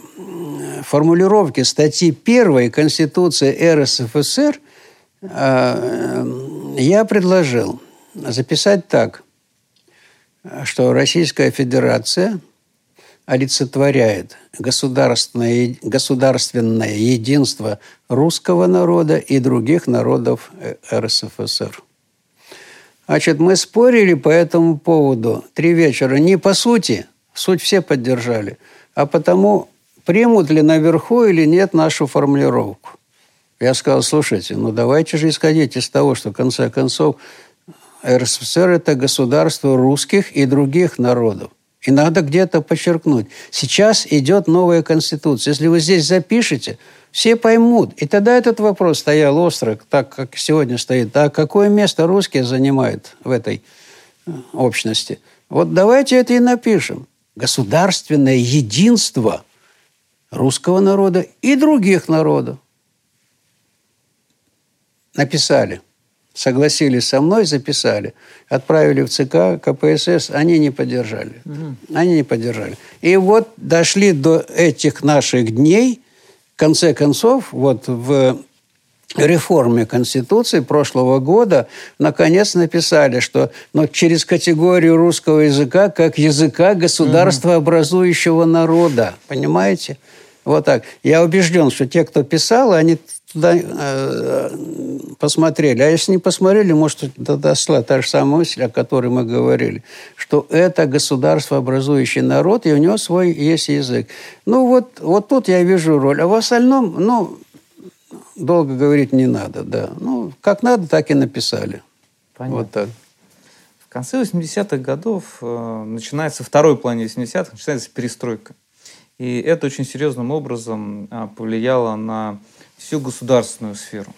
формулировке статьи 1 Конституции РСФСР э, я предложил записать так, что Российская Федерация олицетворяет государственное, государственное единство русского народа и других народов э, РСФСР. Значит, мы спорили по этому поводу три вечера. Не по сути, суть все поддержали, а потому, примут ли наверху или нет нашу формулировку. Я сказал, слушайте, ну давайте же исходить из того, что в конце концов РСФСР – это государство русских и других народов. И надо где-то подчеркнуть. Сейчас идет новая конституция. Если вы здесь запишете – все поймут. И тогда этот вопрос стоял остро, так как сегодня стоит. А какое место русские занимают в этой э, общности? Вот давайте это и напишем. Государственное единство русского народа и других народов. Написали. Согласились со мной, записали. Отправили в ЦК, КПСС. Они не поддержали. Угу. Они не поддержали. И вот дошли до этих наших дней – конце концов, вот в реформе Конституции прошлого года наконец написали, что но ну, через категорию русского языка как языка государства образующего народа. Понимаете? Вот так. Я убежден, что те, кто писал, они туда э, посмотрели. А если не посмотрели, может, дошла та же самая мысль, о которой мы говорили, что это государство, образующий народ, и у него свой есть язык. Ну, вот, вот тут я вижу роль. А в остальном, ну, долго говорить не надо, да. Ну, как надо, так и написали. Понятно. Вот так. В конце 80-х годов э, начинается, второй плане 80-х, начинается перестройка. И это очень серьезным образом э, повлияло на всю государственную сферу.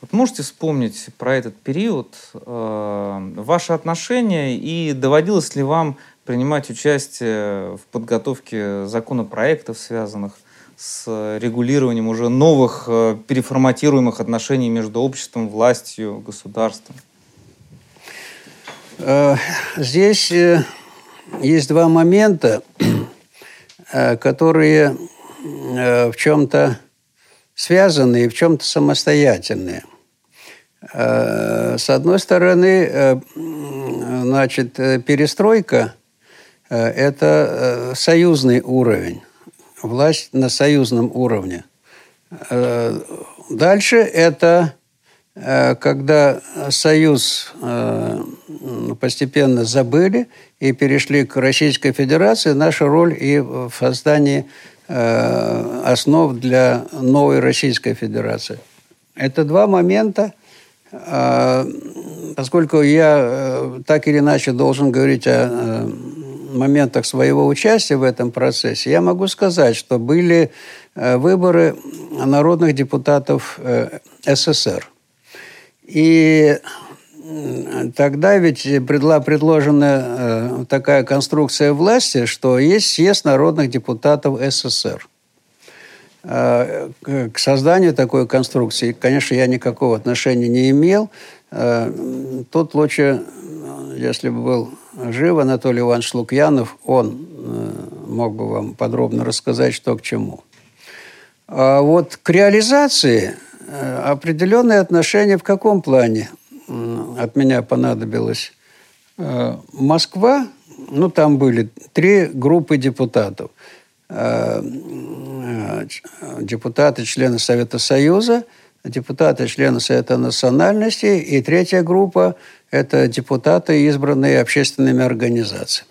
Вот можете вспомнить про этот период, э, ваши отношения и доводилось ли вам принимать участие в подготовке законопроектов, связанных с регулированием уже новых э, переформатируемых отношений между обществом, властью, государством? Э, здесь э, есть два момента, которые в чем-то связанные и в чем-то самостоятельные. Э, с одной стороны, э, значит, перестройка – это союзный уровень, власть на союзном уровне. Э, дальше это когда союз постепенно забыли и перешли к Российской Федерации, наша роль и в создании Э, основ для новой Российской Федерации. Это два момента, э, поскольку я э, так или иначе должен говорить о моментах своего участия в этом процессе, я могу сказать, что были выборы народных депутатов СССР. И тогда ведь была предложена э, такая конструкция власти, что есть съезд народных депутатов СССР. Э, к созданию такой конструкции, конечно, я никакого отношения не имел. Э, тут лучше, если бы был жив Анатолий Иванович Лукьянов, он мог бы вам подробно рассказать, что к чему. А вот к реализации определенные отношения в каком плане? От меня понадобилось э, Москва, ну, там были три группы депутатов. Э, э, депутаты, члены Совета Союза, депутаты, члены Совета национальности, и третья группа Это депутаты, избранные общественными организациями.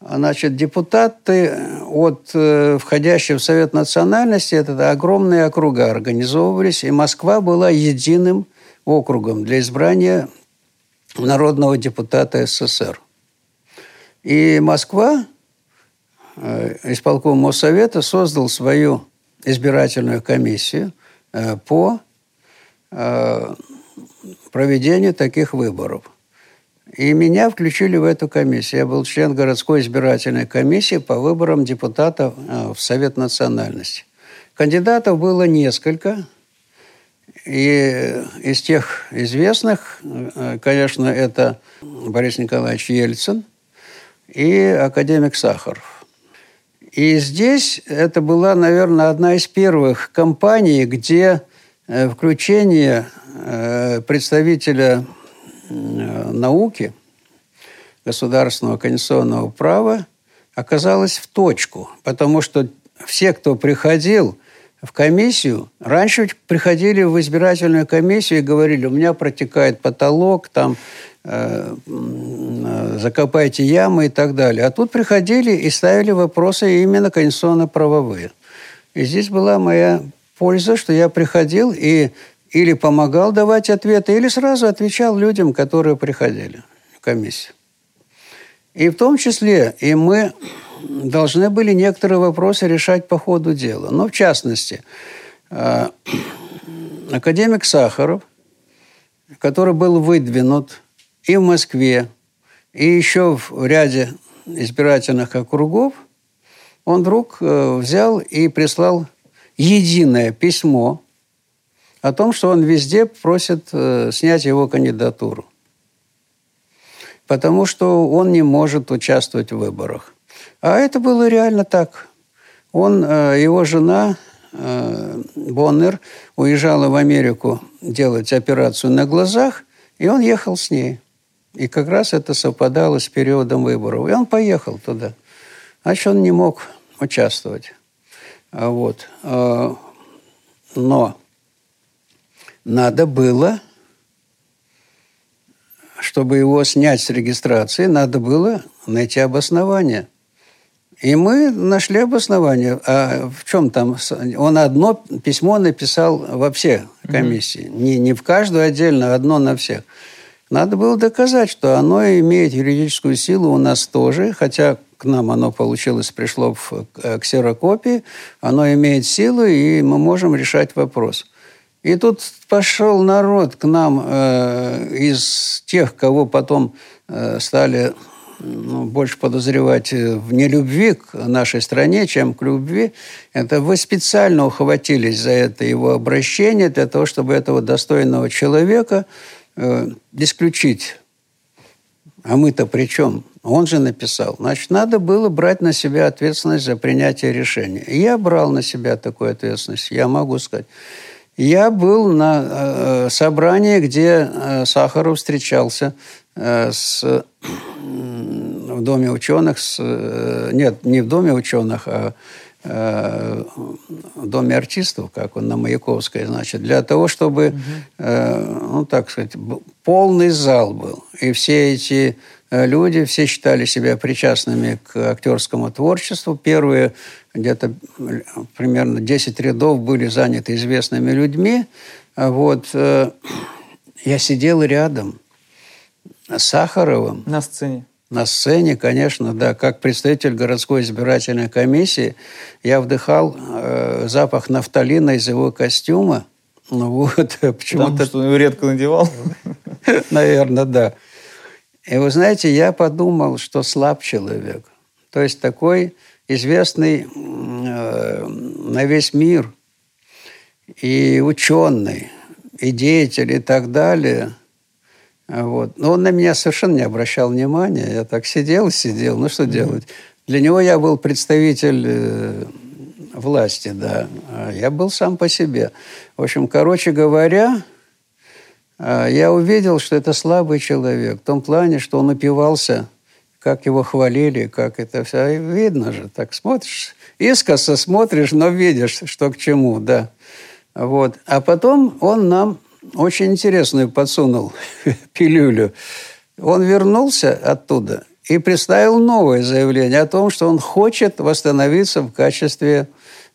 Значит, депутаты от входящих в Совет национальности, это огромные округа организовывались, и Москва была единым округом для избрания народного депутата СССР. И Москва, э, исполком Моссовета, создал свою избирательную комиссию э, по проведению таких выборов – и меня включили в эту комиссию. Я был член городской избирательной комиссии по выборам депутатов э, в Совет национальности. Кандидатов было несколько. И из тех известных, э, конечно, это Борис Николаевич Ельцин и академик Сахаров. И здесь это была, наверное, одна из первых кампаний, где э, включение представителя Э, науки, государственного конституционного права оказалась в точку, потому что все, кто приходил в комиссию, раньше приходили в избирательную комиссию и говорили, у меня протекает потолок, там э, закопайте ямы и так далее. А тут приходили и ставили вопросы именно конституционно-правовые. И здесь была моя польза, что я приходил и или помогал давать ответы, или сразу отвечал людям, которые приходили в комиссию. И в том числе и мы должны были некоторые вопросы решать по ходу дела. Ну, в частности, э, академик Сахаров, который был выдвинут и в Москве, и еще в ряде избирательных округов, он вдруг э, взял и прислал единое письмо о том, что он везде просит э, снять его кандидатуру. Потому что он не может участвовать в выборах. А это было реально так. Он, э, его жена э, Боннер уезжала в Америку делать операцию на глазах, и он ехал с ней. И как раз это совпадало с периодом выборов. И он поехал туда. Значит, он не мог участвовать. Вот. Но надо было, чтобы его снять с регистрации, надо было найти обоснование. И мы нашли обоснование. А в чем там? Он одно письмо написал во все комиссии. Mm-hmm. Не, не в каждую отдельно, а одно на всех. Надо было доказать, что оно имеет юридическую силу у нас тоже, хотя к нам оно получилось, пришло в ксерокопии, оно имеет силу, и мы можем решать вопрос. И тут пошел народ к нам э, из тех, кого потом э, стали ну, больше подозревать в нелюбви к нашей стране, чем к любви. Это вы специально ухватились за это его обращение для того, чтобы этого достойного человека э, исключить. А мы-то при чем? Он же написал. Значит, надо было брать на себя ответственность за принятие решения. И я брал на себя такую ответственность, я могу сказать. Я был на э, собрании, где э, Сахаров встречался э, с, в Доме ученых, с, нет, не в Доме ученых, а э, Доме артистов, как он на Маяковской, значит, для того, чтобы, угу. э, ну, так сказать, полный зал был. И все эти э, люди, все считали себя причастными к актерскому творчеству. Первые где-то примерно 10 рядов были заняты известными людьми. А вот э, я сидел рядом с Сахаровым. На сцене. На сцене, конечно, да. Как представитель городской избирательной комиссии я вдыхал э, запах нафталина из его костюма. Ну вот, почему-то... Потому что он его редко надевал? Наверное, да. И вы знаете, я подумал, что слаб человек. То есть такой известный э, на весь мир и ученый, и деятель, и так далее. Вот. Но он на меня совершенно не обращал внимания. Я так сидел и сидел. Ну, что mm-hmm. делать? Для него я был представитель э, власти, да. А я был сам по себе. В общем, короче говоря, э, я увидел, что это слабый человек. В том плане, что он упивался как его хвалили, как это все. Видно же, так смотришь, искоса смотришь, но видишь, что к чему, да. Вот. А потом он нам очень интересную подсунул пилюлю. Он вернулся оттуда и представил новое заявление о том, что он хочет восстановиться в качестве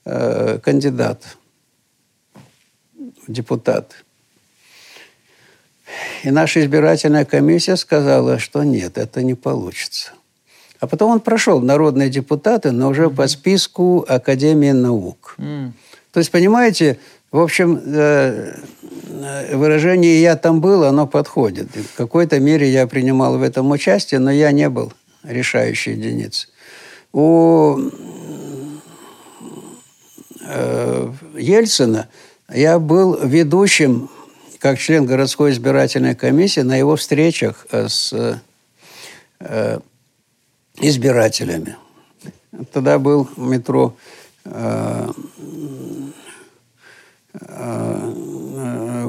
э, кандидата, депутата. И наша избирательная комиссия сказала, что нет, это не получится. А потом он прошел народные депутаты, но уже по списку Академии наук. Mm. То есть, понимаете, в общем, э, выражение «я там был», оно подходит. в какой-то мере я принимал в этом участие, но я не был решающей единицей. У э, Ельцина я был ведущим как член городской избирательной комиссии на его встречах э, с э, избирателями. Тогда был метро э, э,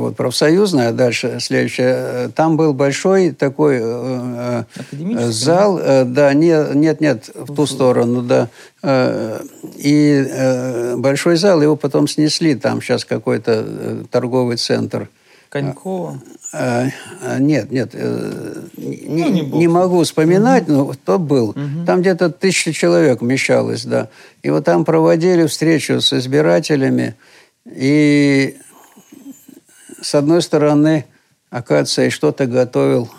вот профсоюзная, дальше следующее. Там был большой такой э, э зал, э, да, нет, нет, нет, в ту сторону, да, э, и э, большой зал, его потом снесли, там сейчас какой-то э, торговый центр Конькова? А, а, нет, нет, э, не, ну, не, не могу вспоминать, угу. но кто был. Угу. Там где-то тысяча человек вмещалось, да. И вот там проводили встречу с избирателями. И с одной стороны, оказывается, что-то готовил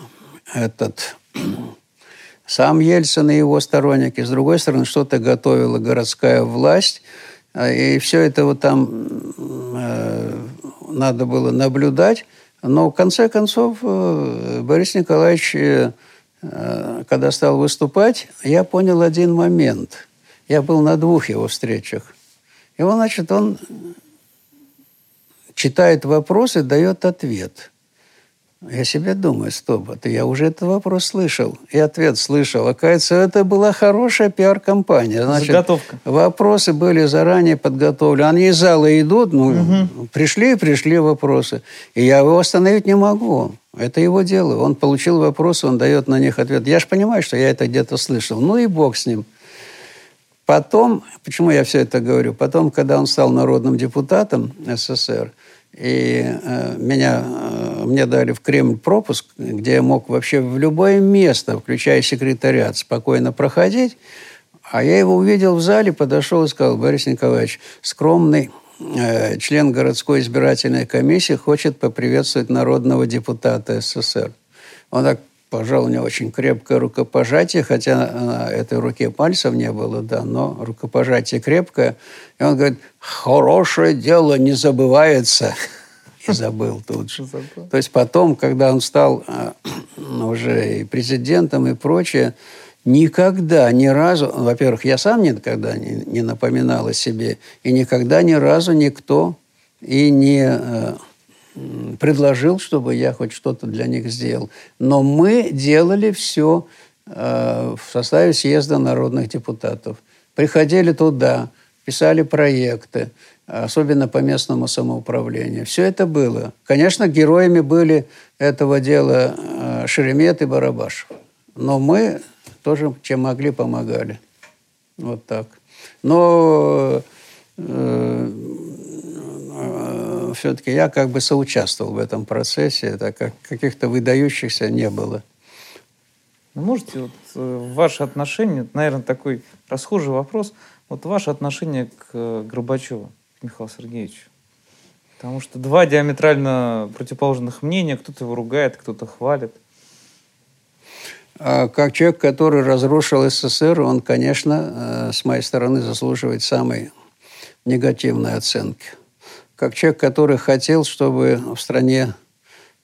этот сам Ельцин и его сторонники. С другой стороны, что-то готовила городская власть. А, и все это вот там э, надо было наблюдать. Но в конце концов э, Борис Николаевич, э, когда стал выступать, я понял один момент. Я был на двух его встречах. И он, значит, он читает вопрос и дает ответ – я себе думаю, стоп, это я уже этот вопрос слышал, и ответ слышал. Оказывается, это была хорошая пиар-компания. Значит, Заготовка. Вопросы были заранее подготовлены. Они из зала идут, ну, угу. пришли и пришли вопросы. И я его остановить не могу. Это его дело. Он получил вопросы, он дает на них ответ. Я же понимаю, что я это где-то слышал. Ну и бог с ним. Потом, почему я все это говорю? Потом, когда он стал народным депутатом СССР, и э, меня, э, мне дали в Кремль пропуск, где я мог вообще в любое место, включая секретариат, спокойно проходить. А я его увидел в зале, подошел и сказал, Борис Николаевич, скромный э, член городской избирательной комиссии хочет поприветствовать народного депутата СССР. Он так пожал мне очень крепкое рукопожатие, хотя на этой руке пальцев не было, да, но рукопожатие крепкое. И он говорит, хорошее дело не забывается. И забыл тут же. То есть потом, когда он стал э, уже и президентом и прочее, никогда, ни разу, во-первых, я сам никогда не, не напоминал о себе, и никогда ни разу никто и не э, предложил, чтобы я хоть что-то для них сделал. Но мы делали все э, в составе съезда народных депутатов. Приходили туда, писали проекты, особенно по местному самоуправлению. Все это было. Конечно, героями были этого дела э, Шеремет и Барабашев. Но мы тоже, чем могли, помогали. Вот так. Но э, все-таки я как бы соучаствовал в этом процессе, так как каких-то выдающихся не было. Ну, можете вот э, ваше отношение, наверное, такой расхожий вопрос, вот ваше отношение к э, Горбачеву, Михаилу Сергеевичу. Потому что два диаметрально противоположных мнения, кто-то его ругает, кто-то хвалит. А как человек, который разрушил СССР, он, конечно, э, с моей стороны заслуживает самой негативной оценки как человек, который хотел, чтобы в стране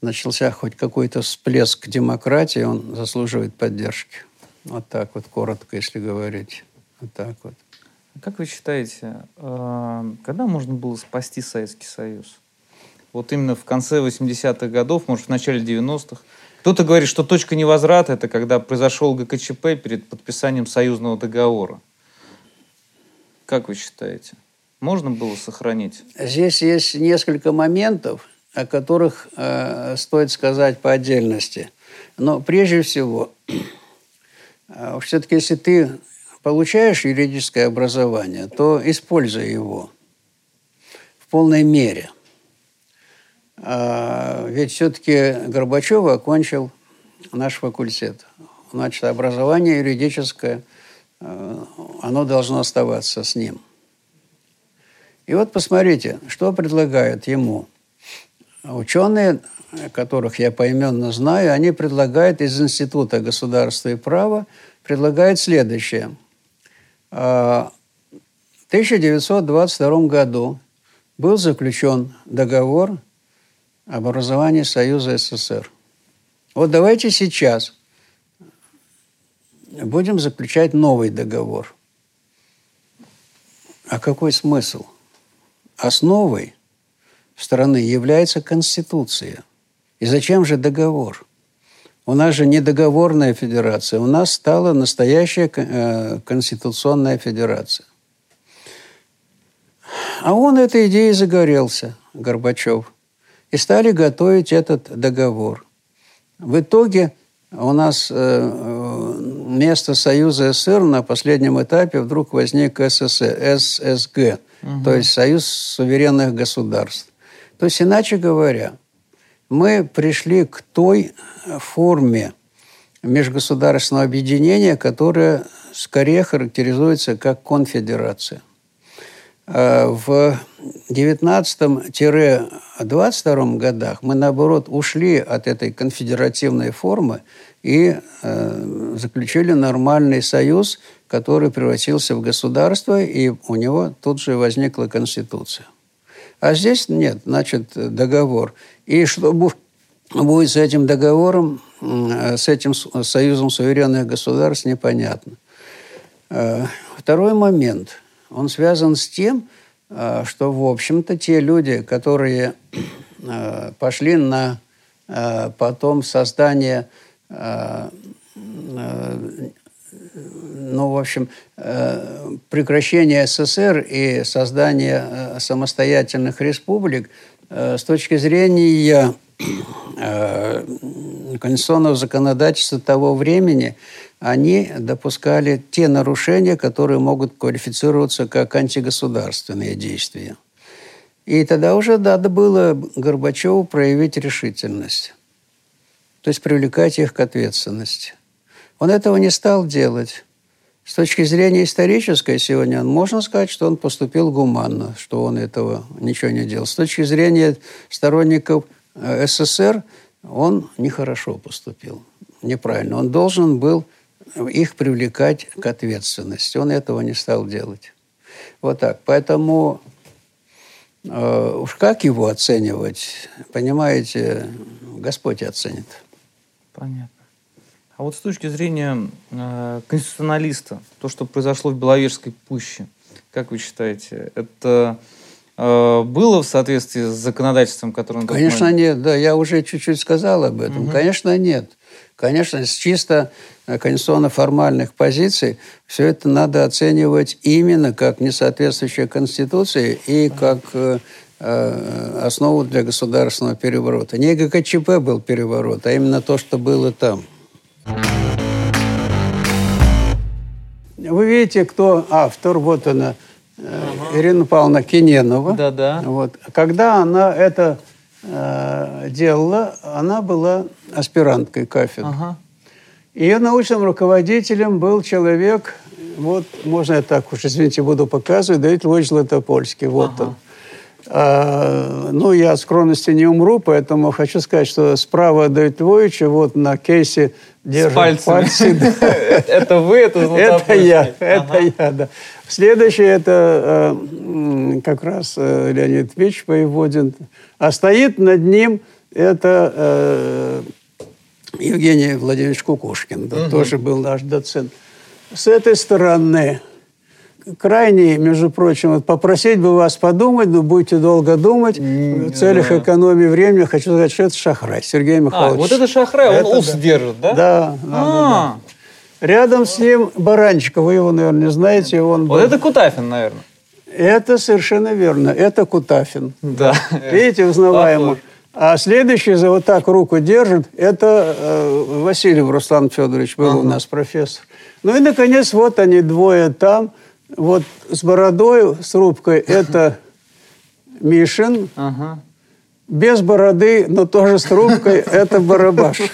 начался хоть какой-то всплеск демократии, он заслуживает поддержки. Вот так вот, коротко, если говорить. Вот так вот. Как вы считаете, а, когда можно было спасти Советский Союз? Вот именно в конце 80-х годов, может, в начале 90-х. Кто-то говорит, что точка невозврата – это когда произошел ГКЧП перед подписанием союзного договора. Как вы считаете? Можно было сохранить? Здесь есть несколько моментов, о которых э, стоит сказать по отдельности. Но прежде всего, э, все-таки если ты получаешь юридическое образование, то используй его в полной мере. А, ведь все-таки Горбачев окончил наш факультет. Значит, образование юридическое, а, оно должно оставаться с ним. И вот посмотрите, что предлагают ему. Ученые, которых я поименно знаю, они предлагают из Института государства и права, предлагают следующее. А, в 1922 году был заключен договор об образовании Союза СССР. Вот давайте сейчас будем заключать новый договор. А какой смысл? Основой страны является Конституция. И зачем же договор? У нас же не договорная федерация, у нас стала настоящая э, конституционная федерация. А он этой идеей загорелся, Горбачев и стали готовить этот договор. В итоге у нас э, место Союза СССР на последнем этапе вдруг возник СССР, ССГ, угу. то есть Союз суверенных государств. То есть, иначе говоря, мы пришли к той форме межгосударственного объединения, которая скорее характеризуется как конфедерация – в 19-22 годах мы, наоборот, ушли от этой конфедеративной формы и э, заключили нормальный союз, который превратился в государство, и у него тут же возникла конституция. А здесь нет, значит, договор. И что будет с этим договором, с этим союзом суверенных государств, непонятно. Э, второй момент – он связан с тем, э, что, в общем-то, те люди, которые э, пошли на э, потом создание, ну, в общем, прекращение СССР и создание самостоятельных республик с точки зрения конституционного законодательства того времени – они допускали те нарушения, которые могут квалифицироваться как антигосударственные действия. И тогда уже надо было Горбачеву проявить решительность, то есть привлекать их к ответственности. Он этого не стал делать. С точки зрения исторической сегодня можно сказать, что он поступил гуманно, что он этого ничего не делал. С точки зрения сторонников э, СССР он нехорошо поступил, неправильно. Он должен был их привлекать к ответственности. Он этого не стал делать. Вот так. Поэтому э, уж как его оценивать, понимаете, Господь оценит. Понятно. А вот с точки зрения э, конституционалиста, то, что произошло в Беловежской пуще, как вы считаете, это было в соответствии с законодательством, которое... Конечно, нет. Да, я уже чуть-чуть сказал об этом. Угу. Конечно, нет. Конечно, с чисто э, конституционно-формальных позиций все это надо оценивать именно как несоответствующее Конституции и как э, э, основу для государственного переворота. Не ГКЧП был переворот, а именно то, что было там. Вы видите, кто автор, вот она, ага. Ирина Павловна Киненова. Да, да. Вот. Когда она это э, делала, она была аспиранткой кафедры. Ага. Ее научным руководителем был человек, вот, можно я так уж, извините, буду показывать, Давид Львович Златопольский. Вот ага. он. А, ну, я от скромности не умру, поэтому хочу сказать, что справа от Давида Львовича вот на кейсе держит пальцы. Это вы, это Это я, это я, да. Следующий это э, как раз э, Леонид Ильич Воеводин. А стоит над ним это э, Евгений Владимирович Кукушкин, да, угу. тоже был наш доцент. С этой стороны крайне, между прочим, вот попросить бы вас подумать, но будете долго думать. В целях да. экономии времени хочу сказать, что это Шахрай, Сергей а, Михайлович. А, вот это Шахрай, он ус держит, да? Да. да, а. да, Рядом с ним Баранчиков, вы его, наверное, знаете. Он вот был... это Кутафин, наверное. Это совершенно верно. Это Кутафин. Да. Видите, узнаваемо. А следующий за вот так руку держит, это э, Васильев Руслан Федорович был ага. у нас профессор. Ну и, наконец, вот они двое там, вот с бородой, с рубкой, это Мишин, ага. без бороды, но тоже с трубкой, это Барабаш.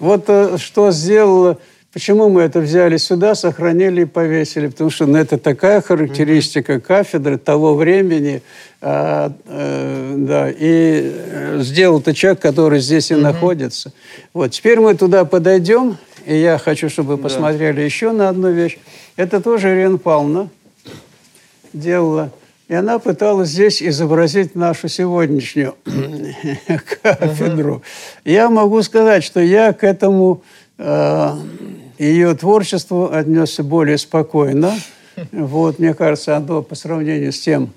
Вот э, что сделало Почему мы это взяли сюда, сохранили и повесили? Потому что ну, это такая характеристика кафедры того времени, а, э, да, и э, сделал это человек, который здесь и находится. Вот, теперь мы туда подойдем, и я хочу, чтобы вы посмотрели да. еще на одну вещь. Это тоже Ирина Павловна делала. И она пыталась здесь изобразить нашу сегодняшнюю кафедру. Я могу сказать, что я к этому э, ее творчеству отнесся более спокойно. Вот, мне кажется, оно по сравнению с тем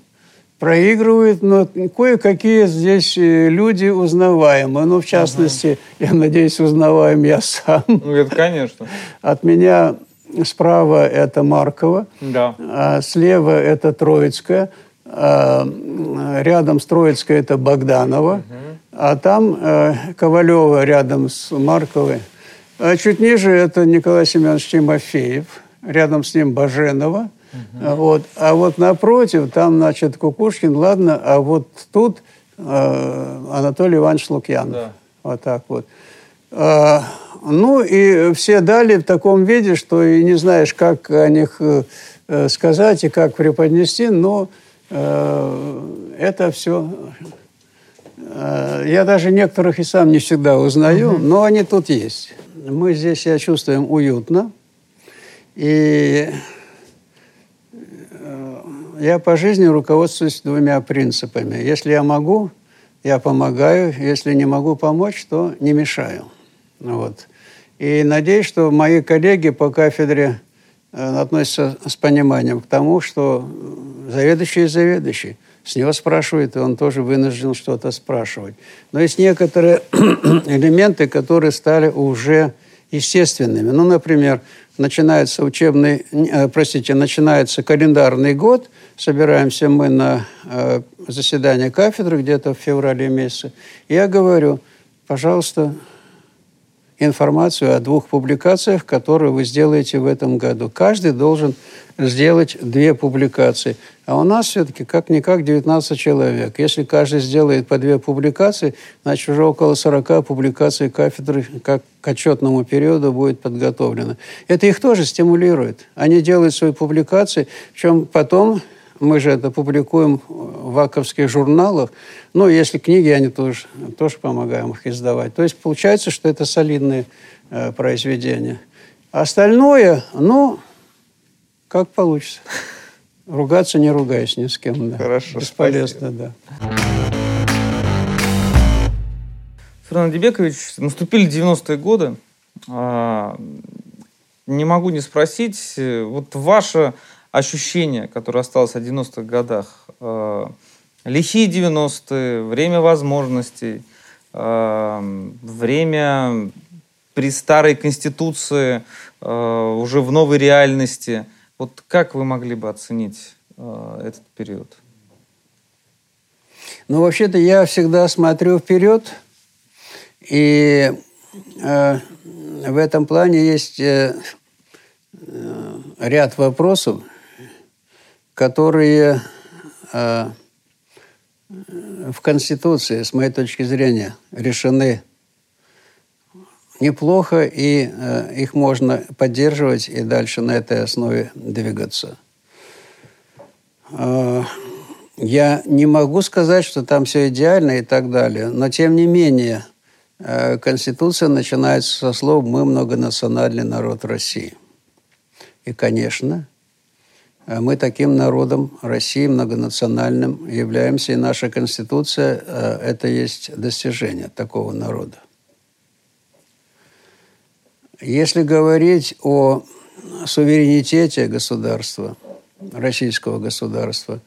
проигрывает, но кое-какие здесь э, люди узнаваемы. Ну, в частности, ага. я надеюсь, узнаваем я сам. Ну, это конечно. От меня справа это Маркова, да. а слева это Троицкая, а рядом с Троицкой это Богданова, угу. а там э, Ковалева рядом с Марковой – а чуть ниже это Николай Семенович Тимофеев, рядом с ним Баженова. Угу. Вот. А вот напротив, там, значит, Кукушкин, ладно, а вот тут э, Анатолий Иванович Лукьянов. Да. Вот так вот. А, ну и все дали в таком виде, что и не знаешь, как о них э, сказать и как преподнести, но э, это все... Э, я даже некоторых и сам не всегда узнаю, но они тут есть мы здесь себя чувствуем уютно. И э, я по жизни руководствуюсь двумя принципами. Если я могу, я помогаю. Если не могу помочь, то не мешаю. Вот. И надеюсь, что мои коллеги по кафедре э, относятся с пониманием к тому, что заведующий и заведующий. С него спрашивают, и он тоже вынужден что-то спрашивать. Но есть некоторые элементы, которые стали уже естественными. Ну, например, начинается учебный, э, простите, начинается календарный год, собираемся мы на э, заседание кафедры где-то в феврале месяце. Я говорю, пожалуйста, информацию о двух публикациях, которые вы сделаете в этом году. Каждый должен сделать две публикации. А у нас все-таки как-никак 19 человек. Если каждый сделает по две публикации, значит, уже около 40 публикаций кафедры как к отчетному периоду будет подготовлено. Это их тоже стимулирует. Они делают свои публикации, причем потом мы же это публикуем в ваковских журналах. Ну, если книги, они тоже, тоже помогаем их издавать. То есть получается, что это солидные э, произведения. Остальное, ну, как получится. Ругаться не ругаясь ни с кем. Да. Хорошо, Бесполезно, спасибо. да. Фернанд Дебекович, наступили 90-е годы. А, не могу не спросить, э, вот ваше ощущение, которое осталось в 90-х годах, а, лихие 90-е, время возможностей, а, время при старой конституции, уже в новой реальности – вот как вы могли бы оценить э, этот период? Ну, вообще-то я всегда смотрю вперед, и э, в этом плане есть э, э, ряд вопросов, которые э, в Конституции, с моей точки зрения, решены неплохо, и э, их можно поддерживать и дальше на этой основе двигаться. Э, я не могу сказать, что там все идеально и так далее, но тем не менее Конституция начинается со слов «Мы многонациональный народ России». И, конечно, мы таким народом России, многонациональным, являемся, и наша Конституция э, – это есть достижение такого народа. Если говорить о суверенитете государства, российского государства,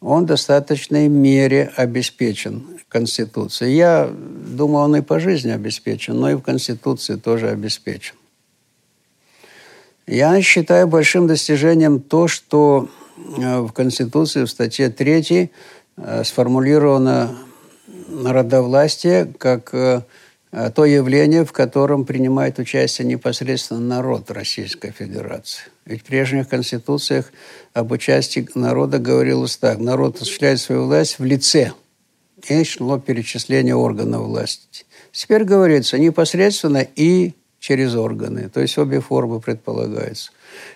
он в достаточной мере обеспечен Конституцией. Я думаю, он и по жизни обеспечен, но и в Конституции тоже обеспечен. Я считаю большим достижением то, что э, в Конституции в статье 3 э, сформулировано народовластие как э, то явление, в котором принимает участие непосредственно народ Российской Федерации. Ведь в прежних конституциях об участии народа говорилось так. Народ осуществляет свою власть в лице и шло перечисление органов власти. Теперь говорится непосредственно и через органы, то есть обе формы предполагаются.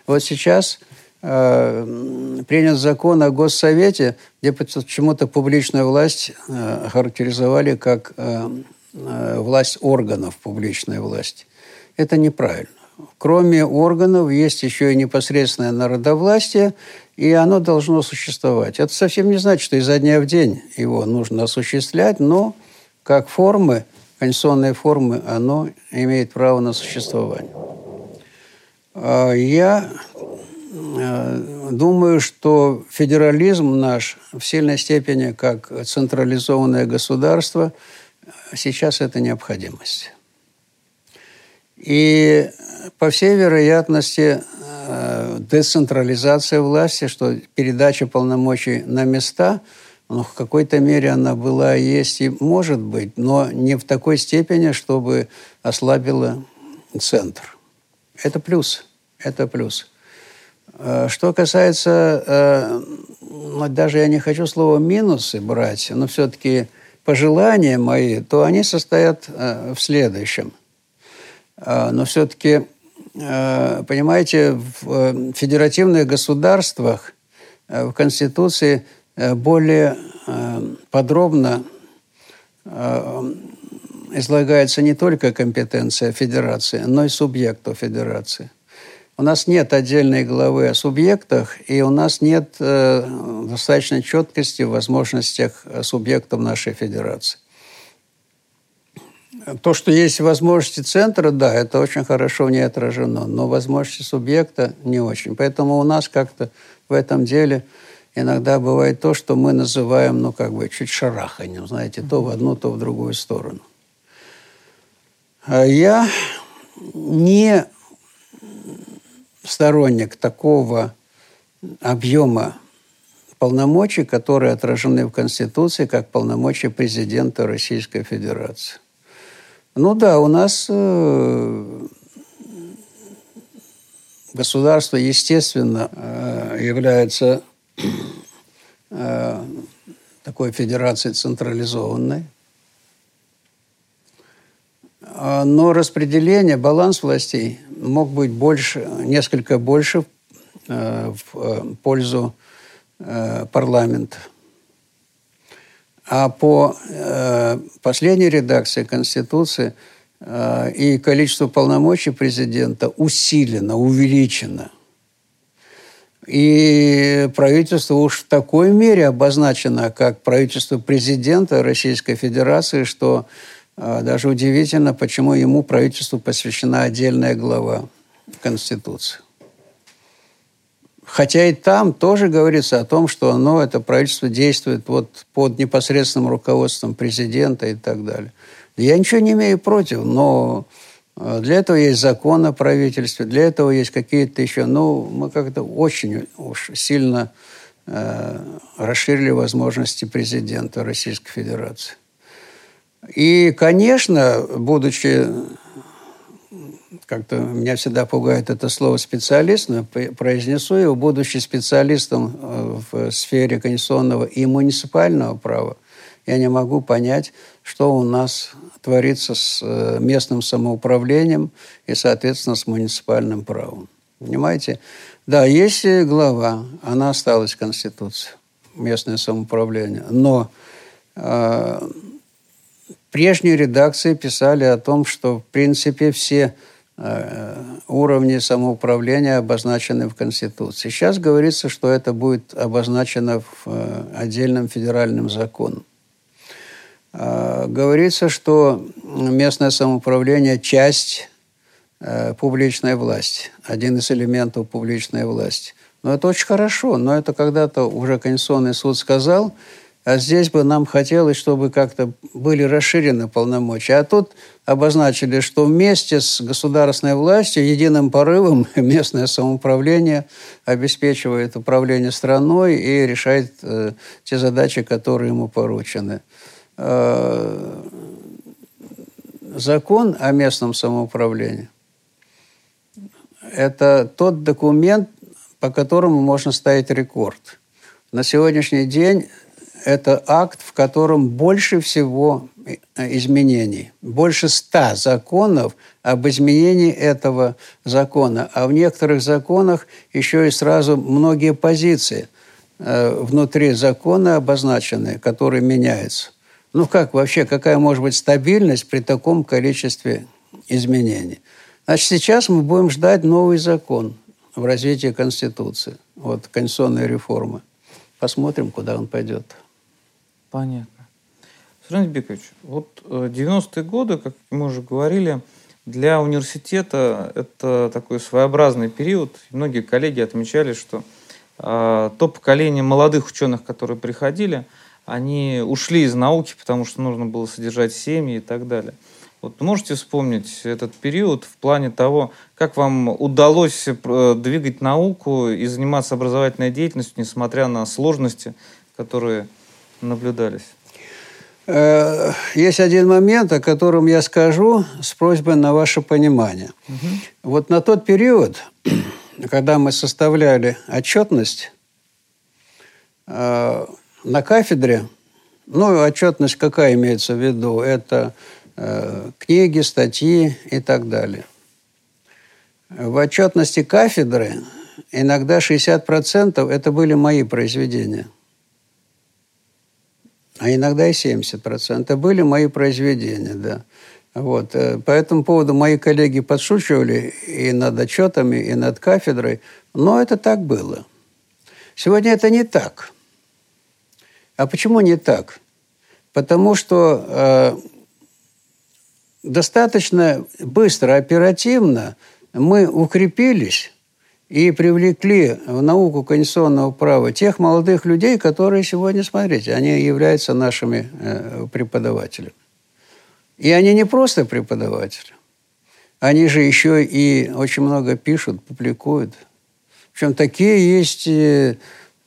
Вот сейчас э, принят закон о Госсовете, где почему-то публичную власть э, характеризовали как э, э, власть органов публичной власти. Это неправильно. Кроме органов есть еще и непосредственное народовластие, и оно должно существовать. Это совсем не значит, что изо дня в день его нужно осуществлять, но как формы, конституционные формы, оно имеет право на существование. А я э, думаю, что федерализм наш в сильной степени как централизованное государство сейчас это необходимость. И по всей вероятности э, децентрализация власти, что передача полномочий на места, ну, в какой-то мере она была, есть и может быть, но не в такой степени, чтобы ослабила центр. Это плюс. Это плюс. Э, что касается, э, ну, даже я не хочу слово минусы брать, но все-таки пожелания мои, то они состоят в следующем – а, но все-таки, а, понимаете, в э, федеративных государствах э, в Конституции э, более подробно излагается не только компетенция федерации, но и субъектов федерации. У нас нет отдельной главы о субъектах, и у нас нет достаточной четкости в возможностях субъектов нашей федерации. То, что есть возможности центра, да, это очень хорошо не отражено, но возможности субъекта не очень. Поэтому у нас как-то в этом деле иногда бывает то, что мы называем, ну, как бы, чуть шараханием, знаете, то в одну, то в другую сторону. А я не сторонник такого объема полномочий, которые отражены в Конституции как полномочия президента Российской Федерации. Ну да, у нас э, государство, естественно, э, является такой федерацией централизованной. А, но распределение, баланс властей мог быть больше, несколько больше в пользу парламента. А по э, последней редакции Конституции э, и количество полномочий президента усилено, увеличено. И правительство уж в такой мере обозначено, как правительство президента Российской Федерации, что э, даже удивительно, почему ему правительству посвящена отдельная глава Конституции. Хотя и там тоже говорится о том, что оно, это правительство действует вот под непосредственным руководством президента и так далее. Я ничего не имею против, но для этого есть закон о правительстве, для этого есть какие-то еще... Ну, мы как-то очень уж сильно э, расширили возможности президента Российской Федерации. И, конечно, будучи как-то меня всегда пугает это слово специалист, но произнесу его, будучи специалистом э, в сфере конституционного и муниципального права, я не могу понять, что у нас творится с э, местным самоуправлением и, соответственно, с муниципальным правом. Понимаете? Да, есть глава, она осталась в Конституции, местное самоуправление, но э, прежние редакции писали о том, что, в принципе, все Э, уровни самоуправления обозначены в Конституции. Сейчас говорится, что это будет обозначено в э, отдельном федеральном законе. Э, говорится, что местное самоуправление – часть публичной власти, один из элементов публичной власти. Но это очень хорошо, но это когда-то уже Конституционный суд сказал – а здесь бы нам хотелось, чтобы как-то были расширены полномочия. А тут обозначили, что вместе с государственной властью единым порывом местное самоуправление обеспечивает управление страной и решает э, те задачи, которые ему поручены. Э, закон о местном самоуправлении – это тот документ, по которому можно ставить рекорд. На сегодняшний день это акт, в котором больше всего изменений. Больше ста законов об изменении этого закона. А в некоторых законах еще и сразу многие позиции внутри закона обозначены, которые меняются. Ну как вообще, какая может быть стабильность при таком количестве изменений? Значит, сейчас мы будем ждать новый закон в развитии Конституции, вот конституционная реформа. Посмотрим, куда он пойдет. Понятно. Сергей Бекович, вот 90-е э, годы, как мы уже говорили, для университета это такой своеобразный период. Многие коллеги отмечали, что э, то поколение молодых ученых, которые приходили – они ушли из науки, потому что нужно было содержать семьи и так далее. Вот можете вспомнить этот период в плане того, как вам удалось э, двигать науку и заниматься образовательной деятельностью, несмотря на сложности, которые наблюдались? Э, есть один момент, о котором я скажу с просьбой на ваше понимание. Угу. Вот на тот период, когда мы составляли отчетность, э, на кафедре, ну, отчетность какая имеется в виду? Это э, книги, статьи и так далее. В отчетности кафедры иногда 60% это были мои произведения. А иногда и 70%. Это были мои произведения, да. Вот. Э, по этому поводу мои коллеги подшучивали и над отчетами, и над кафедрой, но это так было. Сегодня это не так. А почему не так? Потому что э, достаточно быстро, оперативно мы укрепились и привлекли в науку конституционного права тех молодых людей, которые сегодня, смотрите, они являются нашими э, преподавателями. И они не просто преподаватели, они же еще и очень много пишут, публикуют. Причем такие есть э,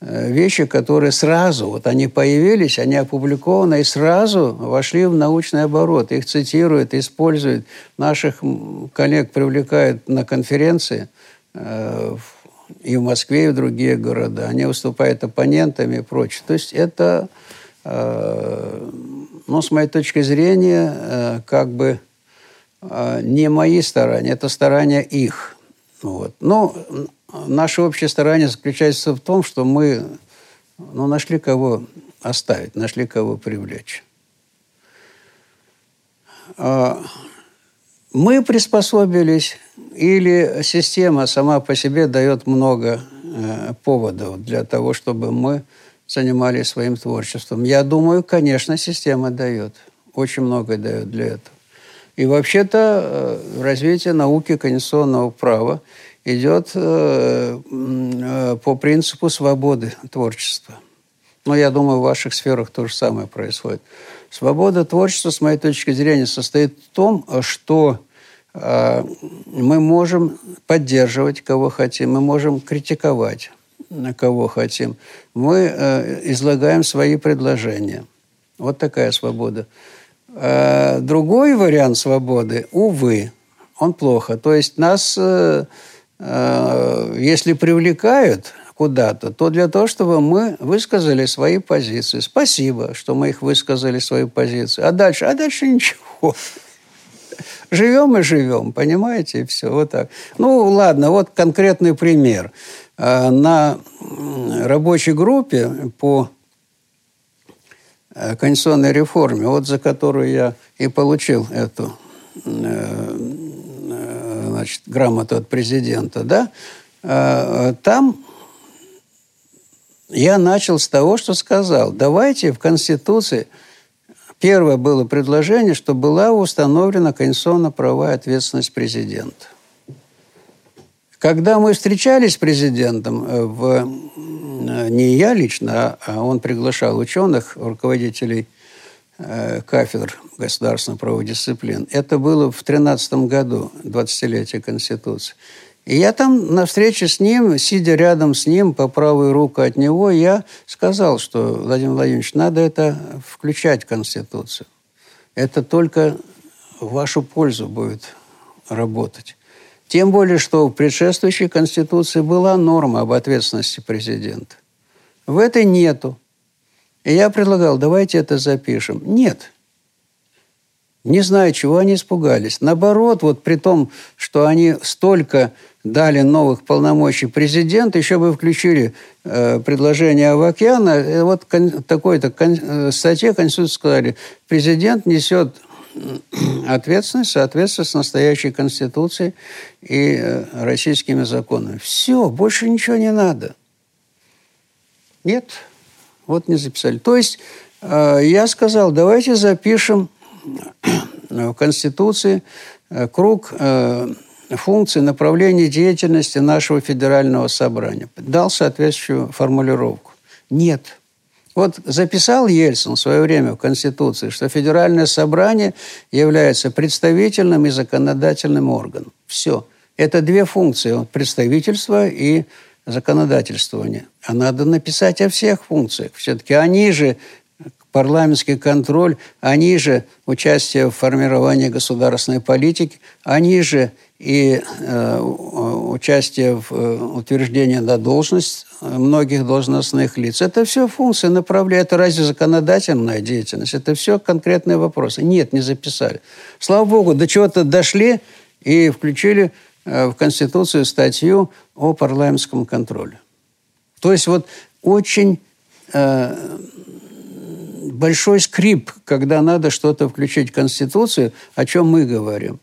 вещи, которые сразу, вот они появились, они опубликованы и сразу вошли в научный оборот. Их цитируют, используют. Наших коллег привлекают на конференции э, и в Москве, и в другие города. Они выступают оппонентами и прочее. То есть это, э, ну, с моей точки зрения, как бы не мои старания, это старания их. Вот. Но Наше общее старание заключается в том, что мы ну, нашли кого оставить, нашли кого привлечь. А, мы приспособились, или система сама по себе дает много э, поводов для того, чтобы мы занимались своим творчеством. Я думаю, конечно, система дает. Очень много дает для этого. И вообще-то э, развитие науки конституционного права идет э, э, по принципу свободы творчества. Но я думаю, в ваших сферах то же самое происходит. Свобода творчества, с моей точки зрения, состоит в том, что э, мы можем поддерживать кого хотим, мы можем критиковать кого хотим. Мы излагаем свои предложения. Вот такая свобода. другой вариант свободы, увы, он плохо. То есть нас если привлекают куда-то, то для того, чтобы мы высказали свои позиции. Спасибо, что мы их высказали, свои позиции. А дальше? А дальше ничего. Живем и живем, понимаете, и все, вот так. Ну, ладно, вот конкретный пример. Э, на рабочей группе по э, конституционной реформе, вот за которую я и получил эту значит, грамоту от президента, да, а, там я начал с того, что сказал, давайте в Конституции первое было предложение, что была установлена конституционно-правовая ответственность президента. Когда мы встречались с президентом, э, в, э, не я лично, а он приглашал ученых, руководителей Э, кафедр государственных правовых дисциплин. Это было в 13 году, 20-летие Конституции. И я там на встрече с ним, сидя рядом с ним, по правую руку от него, я сказал, что, Владимир Владимирович, надо это включать в Конституцию. Это только в вашу пользу будет работать. Тем более, что в предшествующей Конституции была норма об ответственности президента. В этой нету. И я предлагал, давайте это запишем. Нет. Не знаю, чего они испугались. Наоборот, вот при том, что они столько дали новых полномочий президенту, еще бы включили э, предложение Авакяна, э, вот кон, такой-то кон, э, статье Конституции сказали, президент несет ответственность, соответственно, с настоящей Конституцией и э, российскими законами. Все, больше ничего не надо. Нет, вот не записали. То есть э, я сказал, давайте запишем в Конституции э, круг э, функций направления деятельности нашего федерального собрания. Дал соответствующую формулировку. Нет. Вот записал Ельцин в свое время в Конституции, что федеральное собрание является представительным и законодательным органом. Все. Это две функции – представительство и законодательствование. А надо написать о всех функциях. Все-таки они же парламентский контроль, они же участие в формировании государственной политики, они же и э, участие в э, утверждении на должность многих должностных лиц. Это все функции направляют. Это разве законодательная деятельность? Это все конкретные вопросы. Нет, не записали. Слава богу, до чего-то дошли и включили в Конституцию статью о парламентском контроле. То есть вот очень э, большой скрип, когда надо что-то включить в Конституцию, о чем мы говорим.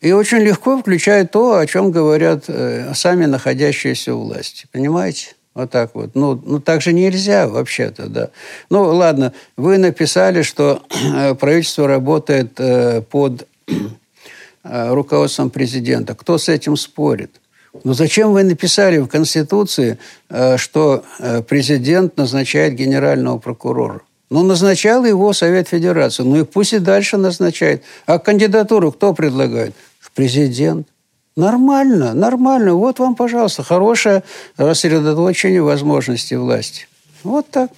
И очень легко включает то, о чем говорят э, сами находящиеся у власти. Понимаете? Вот так вот. Ну, ну так же нельзя вообще-то, да. Ну, ладно, вы написали, что э, правительство работает э, под э, руководством президента. Кто с этим спорит? Но зачем вы написали в Конституции, э, что э, президент назначает генерального прокурора? Ну, назначал его Совет Федерации. Ну и пусть и дальше назначает. А кандидатуру кто предлагает? Президент. Нормально, нормально. Вот вам, пожалуйста, хорошее рассредоточение возможностей власти. Вот так.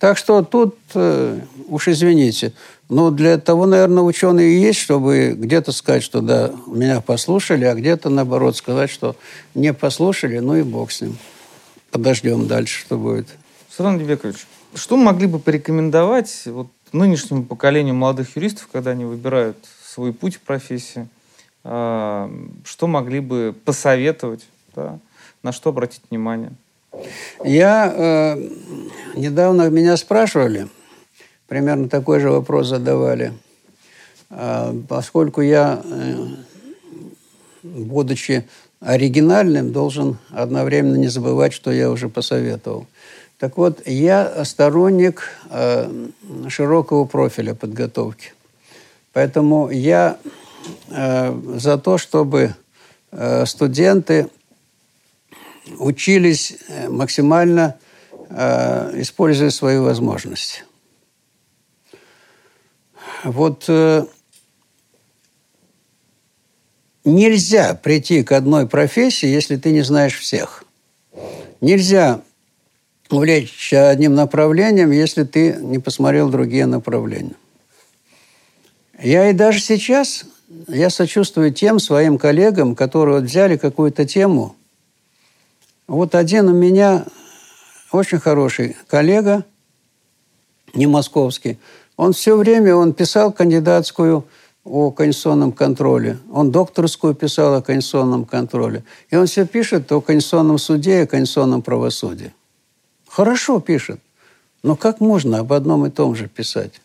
Так что тут, э, уж извините, но для того, наверное, ученые и есть, чтобы где-то сказать, что да, меня послушали, а где-то, наоборот, сказать, что не послушали, ну и бог с ним. Подождем дальше, что будет. Саран Дебекович, что могли бы порекомендовать вот, нынешнему поколению молодых юристов, когда они выбирают свой путь в профессии? А, что могли бы посоветовать, да, на что обратить внимание? Я э, недавно меня спрашивали, примерно такой же вопрос задавали, э, поскольку я, э, будучи оригинальным, должен одновременно не забывать, что я уже посоветовал. Так вот, я сторонник э, широкого профиля подготовки. Поэтому я Э, за то, чтобы студенты учились максимально используя свои возможности. Вот нельзя прийти к одной профессии, если ты не знаешь всех. Нельзя увлечься одним направлением, если ты не посмотрел другие направления. Я и даже сейчас я сочувствую тем своим коллегам, которые вот взяли какую-то тему. Вот один у меня очень хороший коллега, не московский, он все время он писал кандидатскую о конституционном контроле. Он докторскую писал о конституционном контроле. И он все пишет о конституционном суде и о конституционном правосудии. Хорошо пишет. Но как можно об одном и том же писать?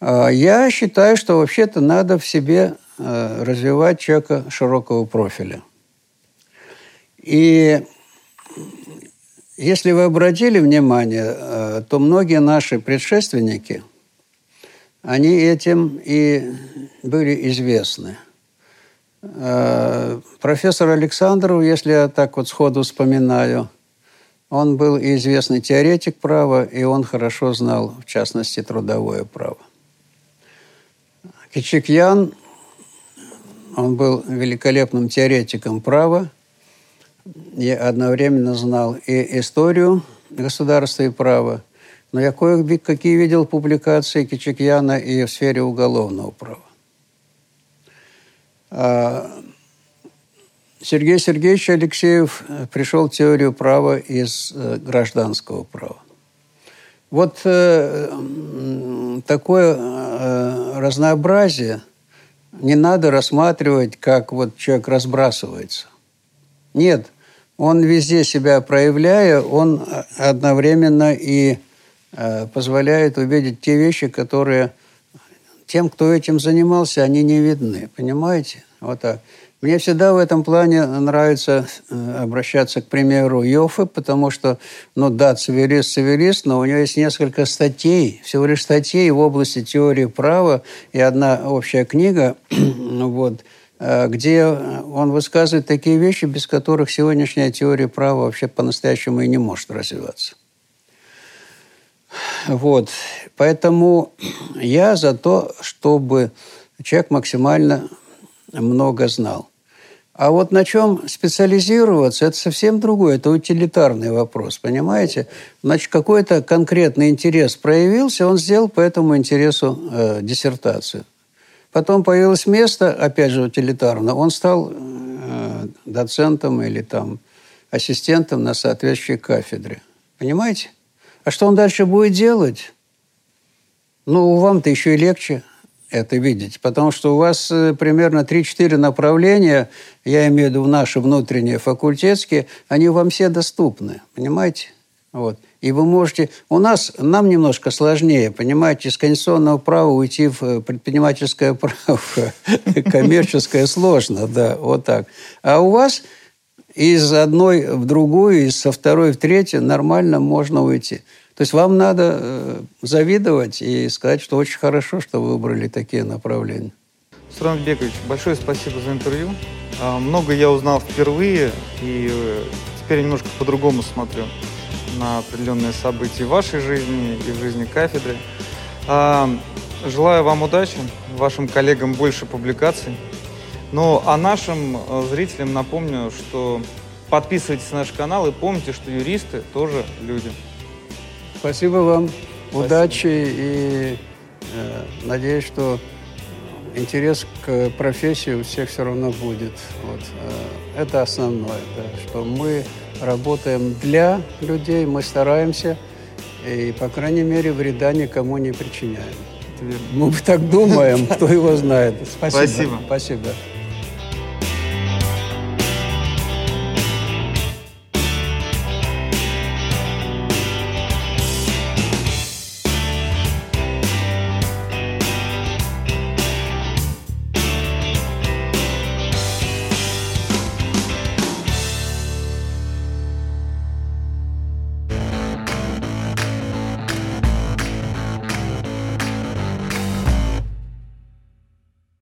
А, я считаю, что вообще-то надо в себе э, развивать человека широкого профиля. И если вы обратили внимание, э, то многие наши предшественники, они этим и были известны. Э, профессор Александров, если я так вот сходу вспоминаю, он был и известный теоретик права, и он хорошо знал, в частности, трудовое право. Кичикьян, он был великолепным теоретиком права, я одновременно знал и историю государства и права, но я кое-какие видел публикации Кичикьяна и в сфере уголовного права. А Сергей Сергеевич Алексеев пришел в теорию права из э, гражданского права. Вот э, такое э, разнообразие не надо рассматривать, как вот человек разбрасывается. Нет, он везде себя проявляя, он одновременно и э, позволяет увидеть те вещи, которые тем, кто этим занимался, они не видны. Понимаете? Вот так. Мне всегда в этом плане нравится э, обращаться к примеру Йофы, потому что, ну да, цивилист, цивилист, но у него есть несколько статей, всего лишь статей в области теории права и одна общая книга, вот, э, где он высказывает такие вещи, без которых сегодняшняя теория права вообще по-настоящему и не может развиваться. Вот. Поэтому я за то, чтобы человек максимально много знал. А вот на чем специализироваться, это совсем другое, это утилитарный вопрос, понимаете? Значит, какой-то конкретный интерес проявился, он сделал по этому интересу э, диссертацию. Потом появилось место, опять же, утилитарно, он стал э, доцентом или там ассистентом на соответствующей кафедре. Понимаете? А что он дальше будет делать? Ну, вам-то еще и легче это видеть, потому что у вас э, примерно 3-4 направления, я имею в виду наши внутренние факультетские, они вам все доступны, понимаете? Вот. И вы можете... У нас, нам немножко сложнее, понимаете, из конституционного права уйти в э, предпринимательское право, коммерческое сложно, да, вот так. А у вас из одной в другую, из со второй в третью нормально можно уйти. То есть вам надо э, завидовать и сказать, что очень хорошо, что вы выбрали такие направления. Суран Бекович, большое спасибо за интервью. А, много я узнал впервые, и э, теперь немножко по-другому смотрю на определенные события в вашей жизни и в жизни кафедры. А, желаю вам удачи, вашим коллегам больше публикаций. Ну, а нашим э, зрителям напомню, что подписывайтесь на наш канал и помните, что юристы тоже люди. Спасибо вам. Спасибо. Удачи и э, надеюсь, что интерес к профессии у всех все равно будет. Вот. Э, это основное, да, что мы работаем для людей, мы стараемся и, по крайней мере, вреда никому не причиняем. Мы так думаем, кто его знает. Спасибо. Спасибо.